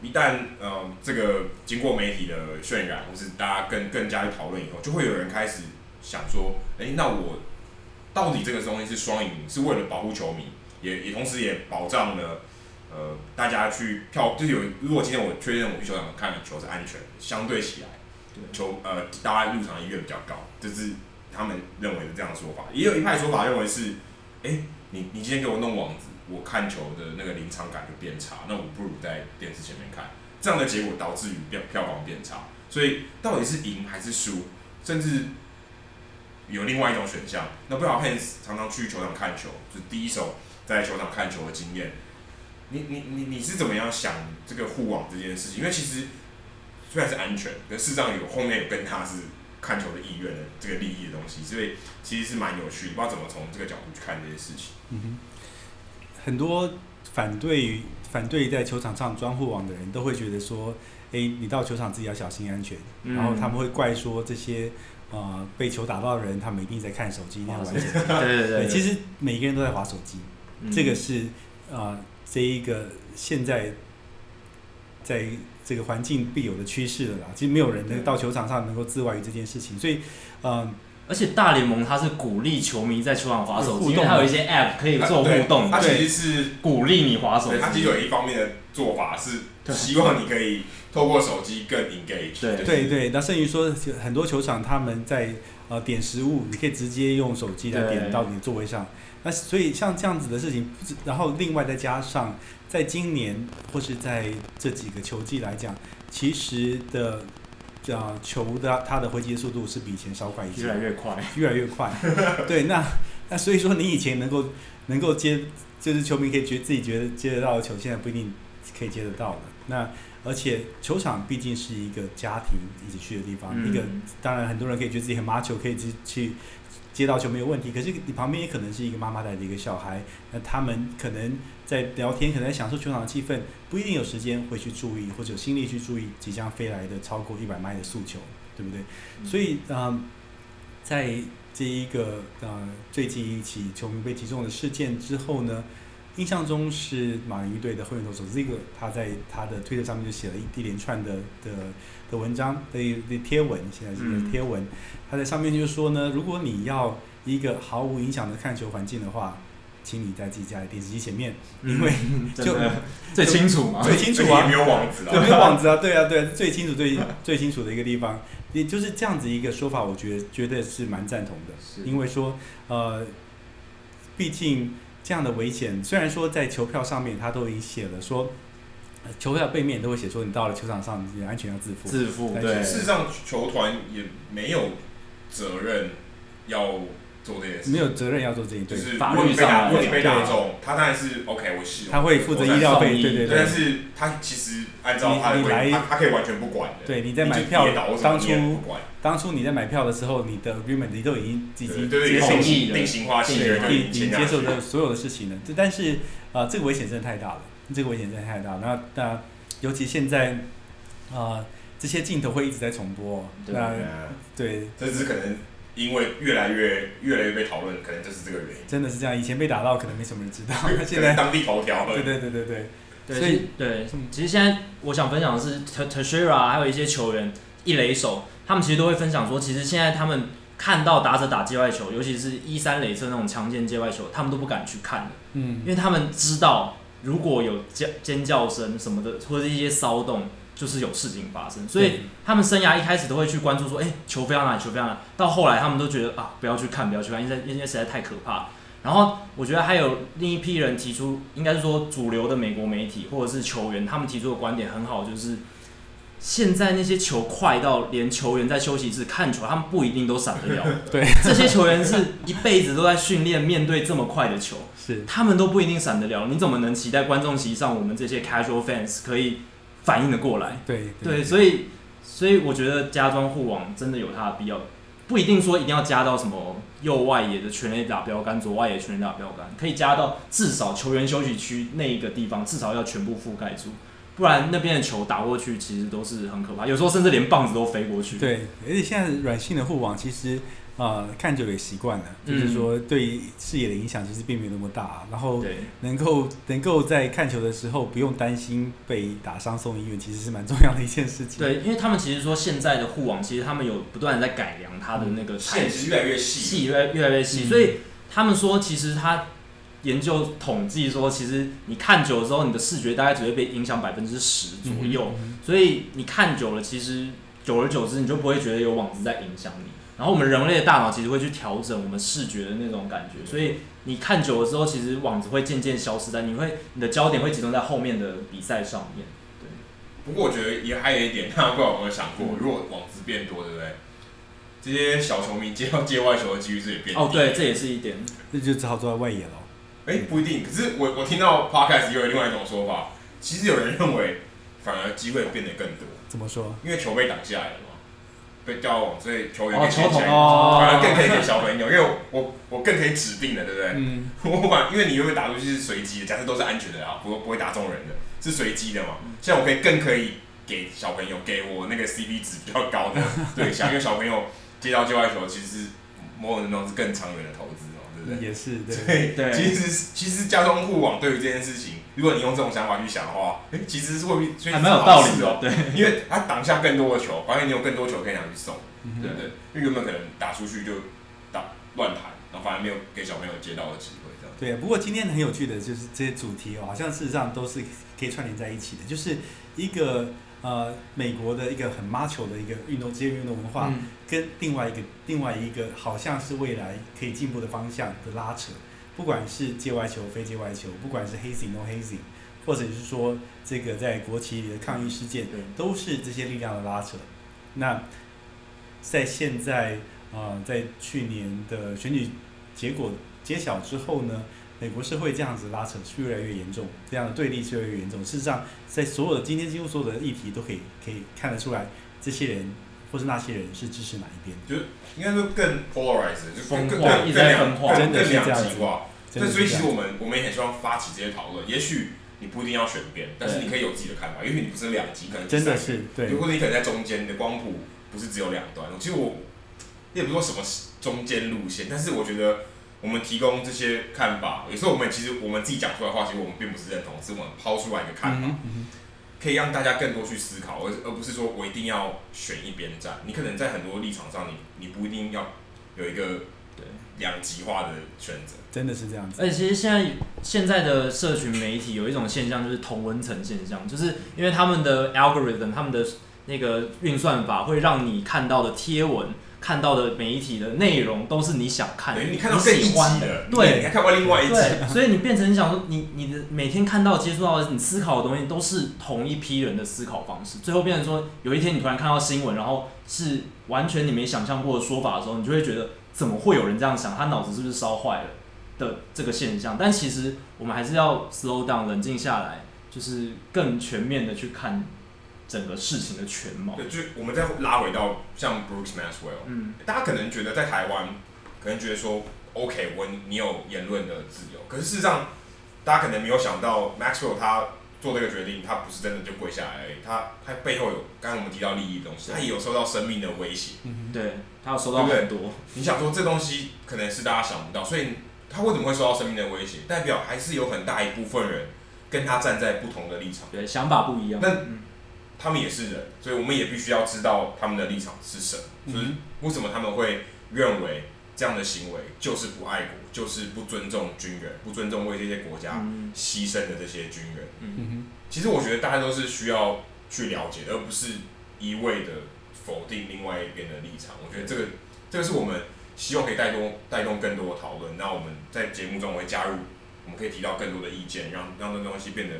S1: 一旦呃这个经过媒体的渲染，或是大家更更加去讨论以后，就会有人开始想说，哎、欸，那我到底这个东西是双赢，是为了保护球迷，也也同时也保障了呃大家去票，就是有如果今天我确认我去球场看的球是安全，相对起来。球呃，大家入场意愿比较高，这、就是他们认为的这样的说法。也有一派说法认为是，哎、欸，你你今天给我弄网子，我看球的那个临场感就变差，那我不如在电视前面看。这样的结果导致于票票房变差。所以到底是赢还是输，甚至有另外一种选项。那不晓得 Hans 常常去球场看球，就是第一手在球场看球的经验。你你你你是怎么样想这个护网这件事情？因为其实。虽然是安全，但事实上有后面有跟他是看球的意愿的这个利益的东西，所以其实是蛮有趣的。不知道怎么从这个角度去看这些事情。
S3: 嗯哼，很多反对反对在球场上装护网的人都会觉得说：“哎、欸，你到球场自己要小心安全。嗯”然后他们会怪说这些呃被球打到的人，他们一定在看手机，一定要玩手机。对对对，其实每个人都在划手机，嗯、这个是呃这一个现在在。这个环境必有的趋势了啦，其实没有人能到球场上能够自外于这件事情，所以，嗯，
S2: 而且大联盟它是鼓励球迷在球场滑手机，因为它有一些 App 可以做互动，
S1: 它其实是
S2: 鼓励你滑手机。
S1: 它其实有一方面的做法是希望你可以透过手机更 engage。
S3: 对对对，那甚于说很多球场他们在呃点食物，你可以直接用手机来点到你的座位上。那所以像这样子的事情，然后另外再加上。在今年或是在这几个球季来讲，其实的啊、呃、球的它的回击速度是比以前稍快一些，
S2: 越来越快，
S3: 越来越快。对，那那所以说，你以前能够能够接，就是球迷可以觉自己觉得接得到的球，现在不一定可以接得到的。那而且球场毕竟是一个家庭一起去的地方，嗯、一个当然很多人可以觉得自己很麻球，可以去去接到球没有问题。可是你旁边也可能是一个妈妈带着一个小孩，那他们可能在聊天，可能在享受球场的气氛，不一定有时间会去注意或者有心力去注意即将飞来的超过一百迈的速球，对不对？嗯、所以嗯、呃，在这一个呃最近一起球迷被击中的事件之后呢，印象中是马林鱼队的后援投手 Ziegler，他在他的推特上面就写了一一连串的的的文章的的贴文，现在是贴文，他在上面就说呢，如果你要一个毫无影响的看球环境的话。请你在自己家的电视机前面，因为 就
S2: 最清楚嘛，
S3: 最清楚啊，
S1: 没有网子啊，
S3: 没有网子啊，对啊，对啊，最清楚、最最清楚的一个地方，也就是这样子一个说法，我觉得绝对是蛮赞同的，因为说，呃，毕竟这样的危险，虽然说在球票上面他都已经写了说，球票背面都会写说，你到了球场上，你安全要自负，
S2: 自负，对，
S1: 事实上球团也没有责任要。做这件事
S3: 没有责任要做这件事，
S1: 就是法律上如果你被打中，他当然是 OK，我是
S3: 他会负责医疗费，对对对。
S1: 但是他其实按照他的规，他他可以完全不管的。
S3: 对，你在买票当初，当初你在买票的时候，你的 agreement 你都已经已经接受
S1: 定型化契约，
S3: 已经接受的所有的事情了。这但是啊，这个危险真的太大了，这个危险真的太大。那那尤其现在啊，这些镜头会一直在重播，那对，
S1: 这只是可能。因为越来越越来越被讨论，可能就是这个原因。
S3: 真的是这样，以前被打到可能没什么人知道，
S1: 现在当地头条。
S3: 对对对对对。
S2: 对所以对，其实现在我想分享的是 t e s h i r a 还有一些球员一垒手，他们其实都会分享说，其实现在他们看到打者打界外球，尤其是一三垒侧那种强健界外球，他们都不敢去看的。嗯。因为他们知道，如果有尖尖叫声什么的，或者一些骚动。就是有事情发生，所以他们生涯一开始都会去关注说，哎、欸，球飞到哪里，球飞到哪里。到后来他们都觉得啊，不要去看，不要去看，因为因为实在太可怕。然后我觉得还有另一批人提出，应该是说主流的美国媒体或者是球员，他们提出的观点很好，就是现在那些球快到连球员在休息室看球，他们不一定都闪得了。
S3: 对，
S2: 这些球员是一辈子都在训练面对这么快的球，
S3: 是
S2: 他们都不一定闪得了。你怎么能期待观众席上我们这些 casual fans 可以？反应的过来，
S3: 对对，
S2: 对，所以所以我觉得加装护网真的有它的必要，不一定说一定要加到什么右外野的全垒打标杆，左外野全垒打标杆，可以加到至少球员休息区那一个地方，至少要全部覆盖住，不然那边的球打过去其实都是很可怕，有时候甚至连棒子都飞过去。
S3: 对，而且现在软性的护网其实。啊、呃，看久了也习惯了，就是说对视野的影响其实并没有那么大，然后能够能够在看球的时候不用担心被打伤送医院，其实是蛮重要的一件事情。
S2: 对，因为他们其实说现在的护网，其实他们有不断在改良它的那个
S1: 线，是越来越细，
S2: 越来越来越细，所以他们说其实他研究统计说，其实你看久了之后，你的视觉大概只会被影响百分之十左右，嗯、所以你看久了，其实久而久之你就不会觉得有网子在影响你。然后我们人类的大脑其实会去调整我们视觉的那种感觉，所以你看久了之后，其实网子会渐渐消失在，你会你的焦点会集中在后面的比赛上面。对。
S1: 不过我觉得也还有一点，大家不知道有没有想过，如果网子变多，对不对？这些小球迷接到界外球的几率是也变。
S2: 哦，对，这也是一点。
S3: 那就只好坐在外野了。
S1: 哎，不一定。可是我我听到 podcast 又有另外一种说法，其实有人认为反而机会变得更多。
S3: 怎么说？
S1: 因为球被挡下来了嘛。被调网，所以球员可以接起来，反而更可以给小朋友，因为我我更可以指定的，对不对？嗯。我管，因为你会打出去是随机的，假设都是安全的啊，不不会打中人的，是随机的嘛。现在我可以更可以给小朋友，给我那个 CP 值比较高的对象，因为小朋友接到界外球，其实是某种程度上是更长远的投资哦，对不对？
S3: 也是，
S1: 对对。其实其实家装护网对于这件事情。如果你用这种想法去想的话，诶、欸，其实是会，
S2: 还蛮有道理的哦。
S1: 对，因为它挡下更多的球，发现你有更多球可以拿去送，对不对？因为原本可能打出去就打乱弹，然后反而没有给小朋友接到的机会，这样。
S3: 对啊，不过今天很有趣的就是这些主题哦，好像事实上都是可以串联在一起的，就是一个呃美国的一个很 macho 的一个运动职业运动文化，嗯、跟另外一个另外一个好像是未来可以进步的方向的拉扯。不管是界外球、非界外球，不管是 hazing no hazing，或者是说这个在国旗里的抗议事件，都是这些力量的拉扯。那在现在啊、呃，在去年的选举结果揭晓之后呢，美国社会这样子拉扯是越来越严重，这样的对立是越来越严重。事实上，在所有的今天几乎所有的议题都可以可以看得出来，这些人或是那些人是支持哪一边，
S1: 就是应该说更 polarized，就更更
S2: 化
S1: 更更两
S2: 化
S3: 真的是这样子
S1: 极化。
S3: 真的是
S1: 所以其
S3: 实
S1: 我们我们也很希望发起这些讨论。也许你不一定要选边，但是你可以有自己的看法。也许你不是两极，可能
S3: 真的是对，
S1: 或者你可能在中间，你的光谱不是只有两端。其实我也不是说什么中间路线，但是我觉得。我们提供这些看法，有时候我们其实我们自己讲出来的话，其实我们并不是认同，是我们抛出来一个看法，可以让大家更多去思考，而而不是说我一定要选一边站。你可能在很多立场上，你你不一定要有一个对两极化的选择，
S3: 真的是这样子。
S2: 而且其实现在现在的社群媒体有一种现象，就是同温层现象，就是因为他们的 algorithm，他们的那个运算法会让你看到的贴文。看到的媒体的内容都是你想看的，
S1: 你看到更喜欢的，对，你还看过另外一
S2: 所以你变成你想说，你你的每天看到、接触到的、你思考的东西，都是同一批人的思考方式。最后变成说，有一天你突然看到新闻，然后是完全你没想象过的说法的时候，你就会觉得，怎么会有人这样想？他脑子是不是烧坏了的这个现象？但其实我们还是要 slow down，冷静下来，就是更全面的去看。整个事情的全貌。
S1: 对，就我们再拉回到像 Brooks Maxwell，嗯，大家可能觉得在台湾，可能觉得说，OK，我你有言论的自由，可是事实上，大家可能没有想到，Maxwell 他做这个决定，他不是真的就跪下来而已，他他背后有刚刚我们提到利益的东西，他也有受到生命的威胁，
S2: 嗯，对，他有受到很多。
S1: 你想说这东西可能是大家想不到，所以他为什么会受到生命的威胁？代表还是有很大一部分人跟他站在不同的立场，
S2: 对，想法不一样。
S1: 那他们也是人，所以我们也必须要知道他们的立场是什么，就是为什么他们会认为这样的行为就是不爱国，就是不尊重军人，不尊重为这些国家牺牲的这些军人。嗯哼，其实我觉得大家都是需要去了解，而不是一味的否定另外一边的立场。我觉得这个这个是我们希望可以带动带动更多的讨论。那我们在节目中会加入，我们可以提到更多的意见，让让这东西变得。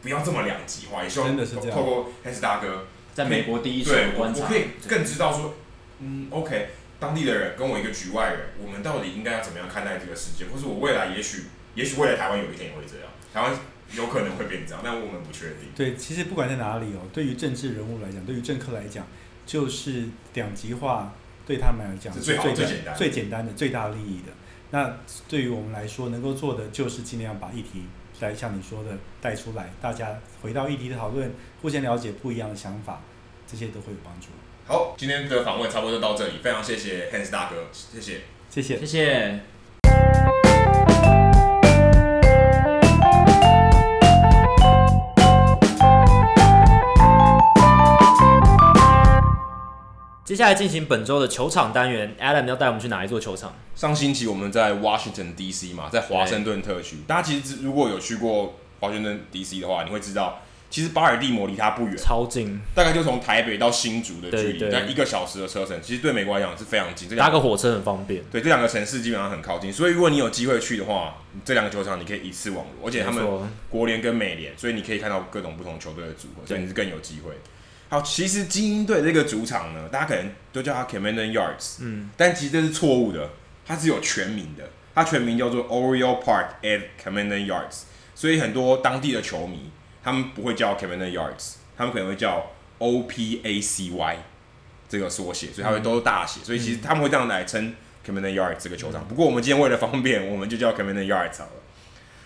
S1: 不要这么两极化，也希望透过 Hans 大哥
S2: 在美国第一手观察，
S1: 我可以更知道说，嗯，OK，当地的人跟我一个局外人，我们到底应该要怎么样看待这个世界，或是我未来也许，也许未来台湾有一天也会这样，台湾有可能会变这样，但我们不确定。
S3: 对，其实不管在哪里哦，对于政治人物来讲，对于政客来讲，就是两极化对他们来讲
S1: 是最好、最简单、
S3: 最简单的、最大利益的。那对于我们来说，能够做的就是尽量把议题。来像你说的带出来，大家回到议题的讨论，互相了解不一样的想法，这些都会有帮助。
S1: 好，今天的访问差不多就到这里，非常谢谢 Hans 大哥，谢谢，
S3: 谢谢，
S2: 谢谢。接下来进行本周的球场单元，Adam 要带我们去哪一座球场？
S1: 上星期我们在 Washington D.C. 嘛，在华盛顿特区。大家其实如果有去过华盛顿 D.C. 的话，你会知道，其实巴尔的摩离它不远，
S2: 超近，
S1: 大概就从台北到新竹的距离，在一个小时的车程，其实对美国来讲是非常近。
S2: 搭个火车很方便。
S1: 对，这两个城市基本上很靠近，所以如果你有机会去的话，这两个球场你可以一次网罗，而且他们国联跟美联，所以你可以看到各种不同球队的组合，所以你是更有机会。好，其实精英队这个主场呢，大家可能都叫它 Camden Yards，嗯，但其实这是错误的，它是有全名的，它全名叫做 Oriole Park at Camden Yards，所以很多当地的球迷他们不会叫 Camden Yards，他们可能会叫 OPACY 这个缩写，所以他会都是大写，所以其实他们会这样来称 Camden Yards 这个球场。不过我们今天为了方便，我们就叫 Camden Yards 好了。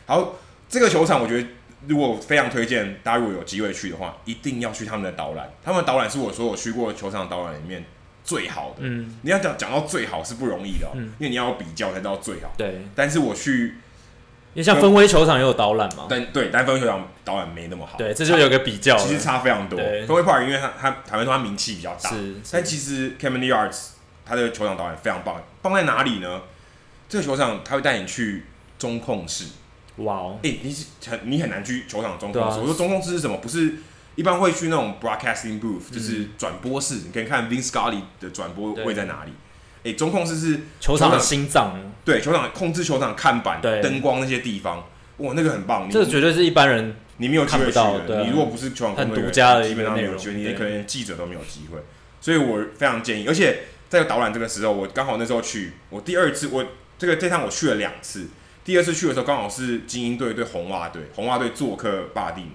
S1: 好，这个球场我觉得。如果非常推荐大家，如果有机会去的话，一定要去他们的导览。他们的导览是我所有去过的球场导览里面最好的。嗯，你要讲讲到最好是不容易的，因为你要比较才知道最好。
S2: 对。
S1: 但是我去，
S2: 你像分威球场也有导览嘛？
S1: 但对，但分威球场导览没那么好。
S2: 对，这就有个比较，
S1: 其实差非常多。分威 Park 因为他他台湾说他名气比较大，是。但其实 Camden Yards 它的球场导览非常棒，棒在哪里呢？这个球场他会带你去中控室。
S2: 哇哦！
S1: 哎，你很你很难去球场中控室。我说中控室是什么？不是一般会去那种 broadcasting booth，就是转播室。你可以看 Vince Scully 的转播位在哪里？哎，中控室是
S2: 球场的心脏。
S1: 对，球场控制球场看板、灯光那些地方。哇，那个很棒。
S2: 这绝对是一般人
S1: 你没有机会去的。你如果不是球场
S2: 很独家的，
S1: 基本上没有机会。你可能连记者都没有机会。所以我非常建议。而且在导览这个时候，我刚好那时候去，我第二次我。这个这趟我去了两次，第二次去的时候刚好是精英队对红袜队，红袜队做客巴尔的摩，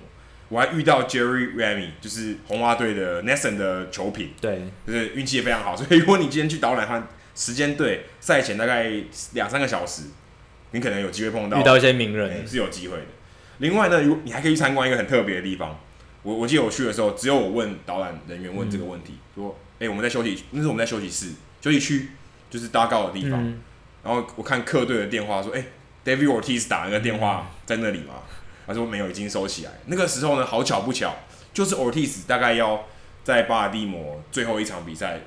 S1: 我还遇到 Jerry Remy，就是红袜队的 NESN 的球品，
S2: 对，
S1: 就是运气也非常好。所以如果你今天去导览，他时间对，赛前大概两三个小时，你可能有机会碰到
S2: 遇到一些名人，
S1: 欸、是有机会的。另外呢，如你还可以去参观一个很特别的地方。我我记得我去的时候，只有我问导览人员问这个问题，嗯、说：“哎、欸，我们在休息，那是我们在休息室，休息区就是搭高的地方。嗯”然后我看客队的电话说：“哎、欸、，David Ortiz 打那个电话在那里吗？”他说：“没有，已经收起来。”那个时候呢，好巧不巧，就是 Ortiz 大概要在巴尔的摩最后一场比赛，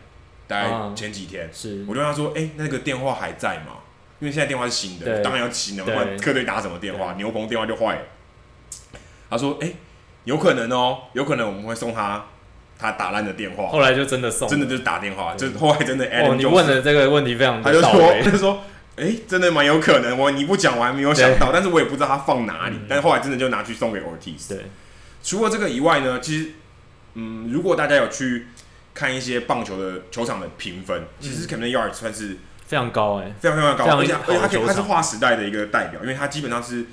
S1: 大概前几天，啊、是我就问他说：“哎、欸，那个电话还在吗？因为现在电话是新的，当然要新的，不然客队打什么电话？牛棚电话就坏了。”他说：“哎、欸。”有可能哦，有可能我们会送他他打烂的电话。
S2: 后来就真的送，
S1: 真的就是打电话，就后来真的。哦，
S2: 你问的这个问题非常，
S1: 他就说，他就说，哎、欸，真的蛮有可能。我你不讲，我还没有想到，但是我也不知道他放哪里。但是后来真的就拿去送给 Ortiz。对，除了这个以外呢，其实，嗯，如果大家有去看一些棒球的球场的评分，其实 Camden Yards 算是
S2: 非常高哎，
S1: 非常非常高，而且而且它可以他是划时代的一个代表，因为它基本上是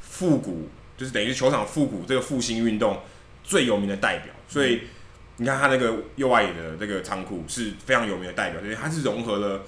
S1: 复古。就是等于是球场复古这个复兴运动最有名的代表，所以你看它那个右外野的这个仓库是非常有名的代表，因为它是融合了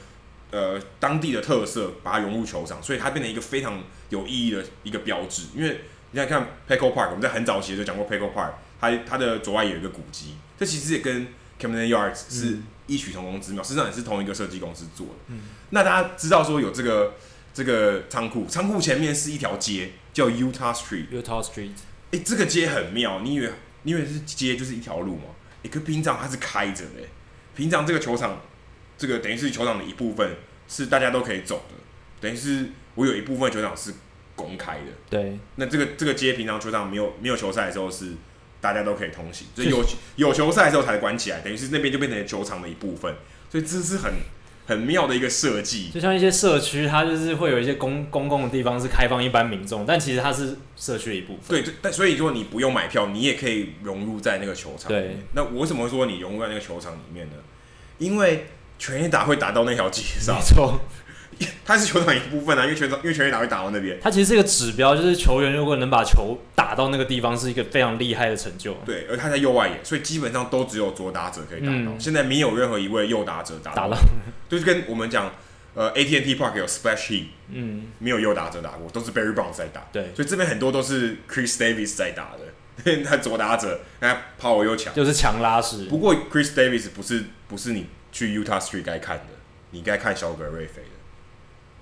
S1: 呃当地的特色，把它融入球场，所以它变成一个非常有意义的一个标志。因为你看看 Petco Park，我们在很早期就讲过 Petco Park，它它的左外野有一个古迹，这其实也跟 Camden Yards 是异曲同工之妙，实际上也是同一个设计公司做的。嗯，那大家知道说有这个。这个仓库，仓库前面是一条街，叫 Utah Street。
S2: Utah Street，
S1: 哎，这个街很妙，你以为你以为是街就是一条路吗？哎，可平常它是开着的。平常这个球场，这个等于是球场的一部分，是大家都可以走的。等于是我有一部分球场是公开的。
S2: 对。
S1: 那这个这个街平常球场没有没有球赛的时候是大家都可以通行，所以有有球赛的时候才关起来，等于是那边就变成球场的一部分。所以这是很。很妙的一个设计，
S2: 就像一些社区，它就是会有一些公公共的地方是开放一般民众，但其实它是社区的一部分。
S1: 对，但所以说你不用买票，你也可以融入在那个球场。对，那我为什么会说你融入在那个球场里面呢？因为全垒打会打到那条街上。
S2: 没错。
S1: 它是球场一部分啊，因为全场因为全垒打会打到那边。
S2: 他其实是一个指标，就是球员如果能把球打到那个地方，是一个非常厉害的成就。
S1: 对，而他在右外野，所以基本上都只有左打者可以打到。嗯、现在没有任何一位右打者打到，打了 就是跟我们讲，呃，AT&T Park 有 Splash Heat，嗯，没有右打者打过，都是 Barry Bonds 在打。对，所以这边很多都是 Chris Davis 在打的，他左打者，他 power 又强，
S2: 就是强拉式。
S1: 不过 Chris Davis 不是不是你去 Utah Street 该看的，你该看小葛瑞菲的。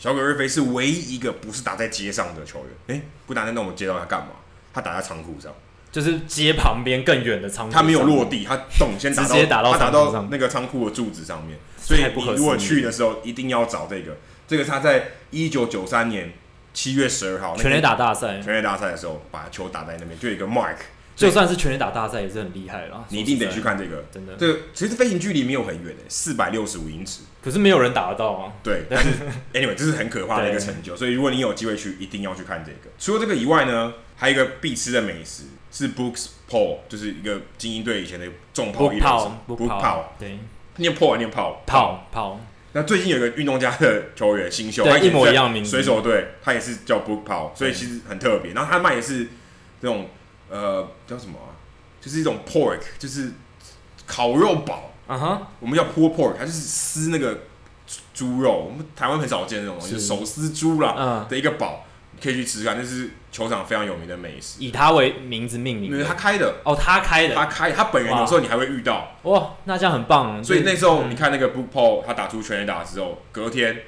S1: 小葛瑞菲是唯一一个不是打在街上的球员，哎、欸，不打在那种街道，他干嘛？他打在仓库上，
S2: 就是街旁边更远的仓库。
S1: 他没有落地，他动先打到，直接打到他打到那个仓库的柱子上面。所以你如果去的时候，一定要找这个。这个他在一九九三年七月十二号
S2: 全垒打大赛，
S1: 全垒打赛的时候把球打在那边，就有一个 mark。
S2: 就算是全垒打大赛也是很厉害了，
S1: 你一定得去看这个，
S2: 真的。
S1: 这个其实飞行距离没有很远诶，四百六十五英尺。
S2: 可是没有人打得到啊。
S1: 对，但是 anyway 这是很可怕的一个成就，所以如果你有机会去，一定要去看这个。除了这个以外呢，还有一个必吃的美食是 Brooks Paul，就是一个精英队以前的重炮一炮。Brooks Paul，对，念 Paul 还念炮
S2: 炮炮。
S1: 那最近有一个运动家的球员新秀，
S2: 对，一模一样名字，
S1: 水手队，他也是叫 Brooks Paul，所以其实很特别。然后他卖的是这种呃叫什么啊？就是一种 pork，就是烤肉堡。啊哈、uh，huh. 我们叫 pulled pork，它就是撕那个猪肉。我们台湾很少见那种，是就是手撕猪啦的一个堡，你可以去吃看。那是球场非常有名的美食，
S2: 以他为名字命名。
S1: 因为他开的
S2: 哦，他开的，
S1: 他开，他本人有时候你还会遇到。
S2: 哇，那这样很棒。
S1: 所以那时候你看那个 Brooks Paul，他打出全垒打之后，隔天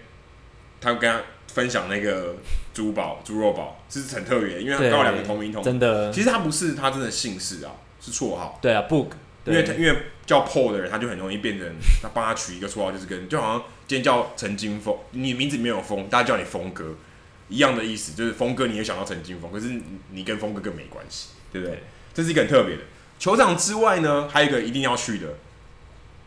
S1: 他跟他分享那个猪宝、猪肉堡，是很特别，因为他刚好两个同名同
S2: 真的。
S1: 其实他不是他真的姓氏啊。是绰号，
S2: 对啊，Book，
S1: 因为他因为叫 Paul 的人，他就很容易变成他帮他取一个绰号，就是跟就好像今天叫陈金峰，你名字里面有峰，大家叫你峰哥一样的意思，就是峰哥你也想到陈金峰，可是你跟峰哥更没关系，对不对？对这是一个很特别的。球场之外呢，还有一个一定要去的，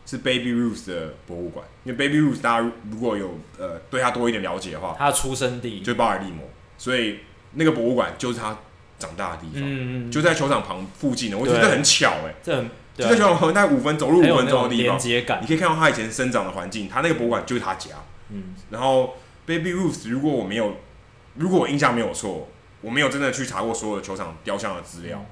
S1: 是 Baby Ruth 的博物馆，因为 Baby Ruth 大家如果有呃对他多一点了解的话，
S2: 他的出生地。
S1: 就是巴尔的摩，所以那个博物馆就是他。长大的地方，嗯、就在球场旁附近的，我觉得很巧哎、欸，
S2: 这很
S1: 就在球场旁，大概五分走路五分钟的地方，你可以看到他以前生长的环境，他那个博物馆就是他家，嗯，然后 Baby Ruth，如果我没有，如果我印象没有错，我没有真的去查过所有的球场雕像的资料。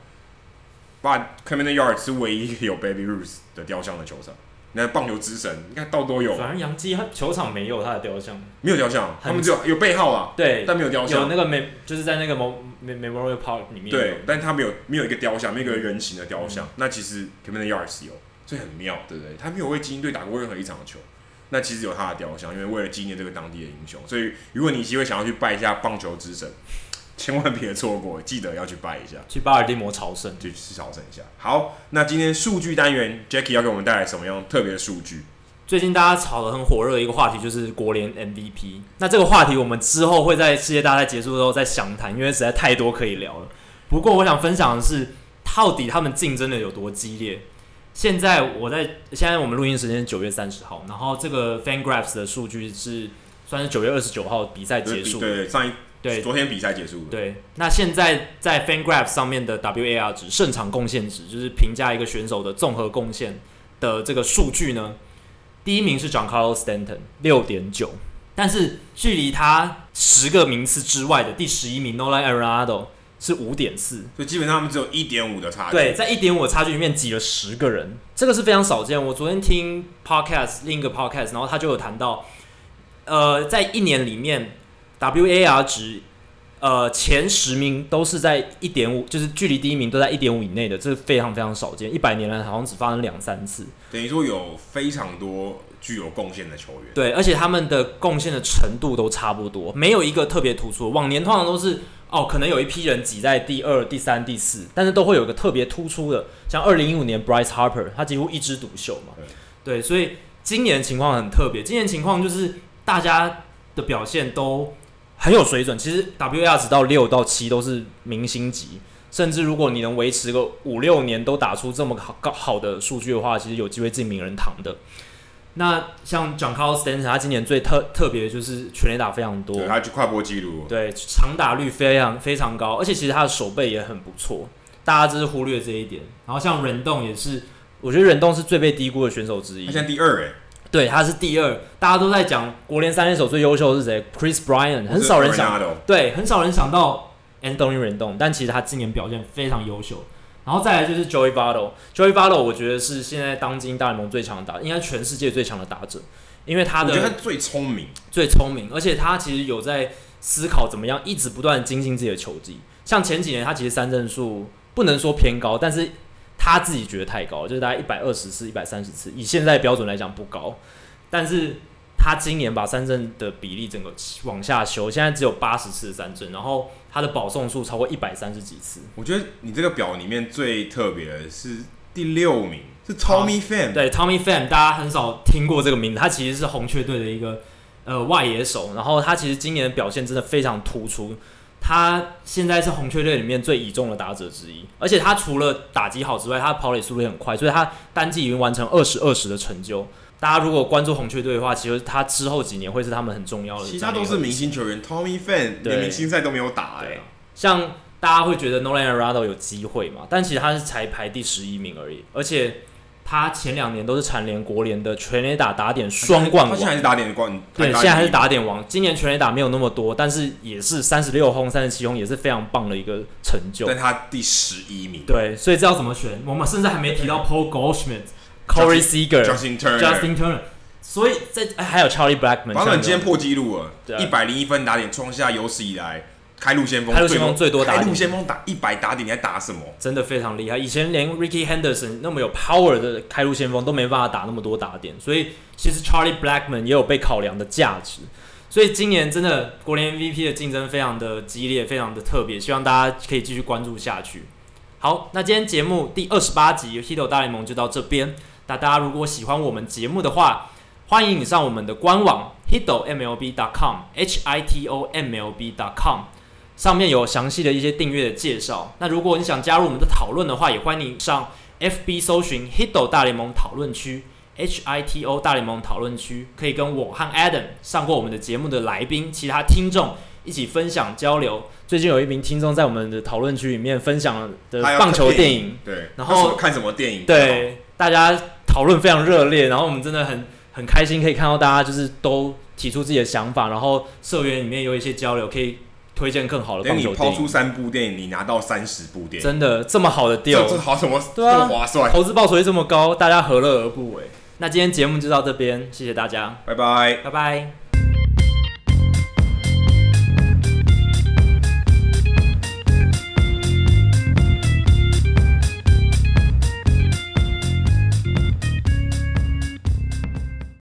S1: But Camden Yards 是唯一有 Baby Ruth 的雕像的球场。那棒球之神，你看到都有。
S2: 反正杨基他球场没有他的雕像，
S1: 没有雕像，他们只有有背号啊。
S2: 对，
S1: 但没有雕像。
S2: 有那个 mem 就是在那个 Memorial Park 里面。
S1: 对，但他没有没有一个雕像，没有一个人形的雕像。嗯、那其实 Camden Yards 有，所以很妙，对不对？他没有为精英队打过任何一场球。那其实有他的雕像，因为为了纪念这个当地的英雄。所以如果你有机会想要去拜一下棒球之神。千万别错过，记得要去拜一下，
S2: 去巴尔的摩朝圣，
S1: 去朝圣一下。好，那今天数据单元 Jackie 要给我们带来什么样特别的数据？
S2: 最近大家炒得很火热的一个话题就是国联 MVP。那这个话题我们之后会在世界大赛结束之后再详谈，因为实在太多可以聊了。不过我想分享的是，到底他们竞争的有多激烈？现在我在现在我们录音时间是九月三十号，然后这个 FanGraphs 的数据是算是九月二十九号比赛结束，
S1: 对，对上一。
S2: 对，
S1: 昨天比赛结束了。
S2: 对，那现在在 FanGraphs 上面的 WAR 值，胜场贡献值，就是评价一个选手的综合贡献的这个数据呢，第一名是 John Carlos Stanton 六点九，但是距离他十个名次之外的第十一名 Nolan Arenado 是五点四，
S1: 所以基本上他们只有一点五的差距。
S2: 对，在一点五的差距里面挤了十个人，这个是非常少见。我昨天听 Podcast 另一个 Podcast，然后他就有谈到，呃，在一年里面。WAR 值，呃，前十名都是在一点五，就是距离第一名都在一点五以内的，这是非常非常少见。一百年来好像只发生两三次。
S1: 等于说有非常多具有贡献的球员。
S2: 对，而且他们的贡献的程度都差不多，没有一个特别突出。往年通常都是哦，可能有一批人挤在第二、第三、第四，但是都会有一个特别突出的，像二零一五年 Bryce Harper，他几乎一枝独秀嘛。对，对，所以今年情况很特别。今年情况就是大家的表现都。很有水准，其实 WAR 值到六到七都是明星级，甚至如果你能维持个五六年都打出这么好高好的数据的话，其实有机会进名人堂的。那像 John Carlos Stanton，他今年最特特别的就是全垒打非常多，
S1: 对，他去跨波记录，
S2: 对，长打率非常非常高，而且其实他的手背也很不错，大家只是忽略这一点。然后像人动也是，我觉得人动是最被低估的选手之一，
S1: 他现在第二哎。
S2: 对，他是第二，大家都在讲国联三垒手最优秀的是谁？Chris Bryant，很少人想，对，很少人想到 Anthony Rendon，但其实他今年表现非常优秀。然后再来就是 Joey Votto，Joey Votto 我觉得是现在当今大联盟最强的打，应该全世界最强的打者，因为他的，
S1: 我觉得他最聪明，
S2: 最聪明，而且他其实有在思考怎么样一直不断精进自己的球技。像前几年他其实三振数不能说偏高，但是。他自己觉得太高，就是大概一百二十次、一百三十次，以现在标准来讲不高。但是他今年把三振的比例整个往下修，现在只有八十次的三振，然后他的保送数超过一百三十几次。
S1: 我觉得你这个表里面最特别的是第六名，是 Tommy Pham。
S2: 对，Tommy Pham，大家很少听过这个名字，他其实是红雀队的一个呃外野手，然后他其实今年的表现真的非常突出。他现在是红雀队里面最倚重的打者之一，而且他除了打击好之外，他跑垒速度也很快，所以他单季已经完成二十二十的成就。大家如果关注红雀队的话，其实他之后几年会是他们很重要的。
S1: 其他都是明星球员，Tommy Pham 连明星赛都没有打哎。
S2: 像大家会觉得 Nolan Arenado 有机会嘛？但其实他是才排第十一名而已，而且。他前两年都是蝉联国联的全垒打打点双冠王，他
S1: 现在还是打点冠，
S2: 对，现在还是打点王。今年全垒打没有那么多，但是也是三十六轰、三十七轰，也是非常棒的一个成就。
S1: 但他第十一名，
S2: 对，所以这要怎么选？我们甚至还没提到 Paul Goldschmidt、Corey Seager、
S1: Justin Turner、
S2: Justin Turner，所以在还有 Charlie Blackman。
S1: 他们今天破纪录了，一百零一分打点，创下有史以来。开路先锋，
S2: 开路先锋最多打点，
S1: 开路先锋打一百打点，你还打什么？
S2: 真的非常厉害。以前连 Ricky Henderson 那么有 power 的开路先锋都没办法打那么多打点，所以其实 Charlie Blackman 也有被考量的价值。所以今年真的国联 MVP 的竞争非常的激烈，非常的特别，希望大家可以继续关注下去。好，那今天节目第二十八集《Hito 大联盟》就到这边。那大家如果喜欢我们节目的话，欢迎你上我们的官网 hitomlb.com，h i t o m l b.com。上面有详细的一些订阅的介绍。那如果你想加入我们的讨论的话，也欢迎上 FB 搜寻 Hito 大联盟讨论区，H I T O 大联盟讨论区，可以跟我和 Adam 上过我们的节目的来宾、其他听众一起分享交流。最近有一名听众在我们的讨论区里面分享的棒球电影，
S1: 对，
S2: 然后
S1: 看什么电影？
S2: 对，大家讨论非常热烈，然后我们真的很很开心，可以看到大家就是都。提出自己的想法，然后社员里面有一些交流，可以推荐更好的
S1: 等你
S2: 棒球电影。
S1: 抛出三部电影，你拿到三十部电影，
S2: 真的这么好的
S1: 这
S2: deal，
S1: 这好什么？
S2: 对啊
S1: 这么划算。
S2: 投资报酬率这么高，大家何乐而不为？那今天节目就到这边，谢谢大家，
S1: 拜拜。
S2: 拜拜。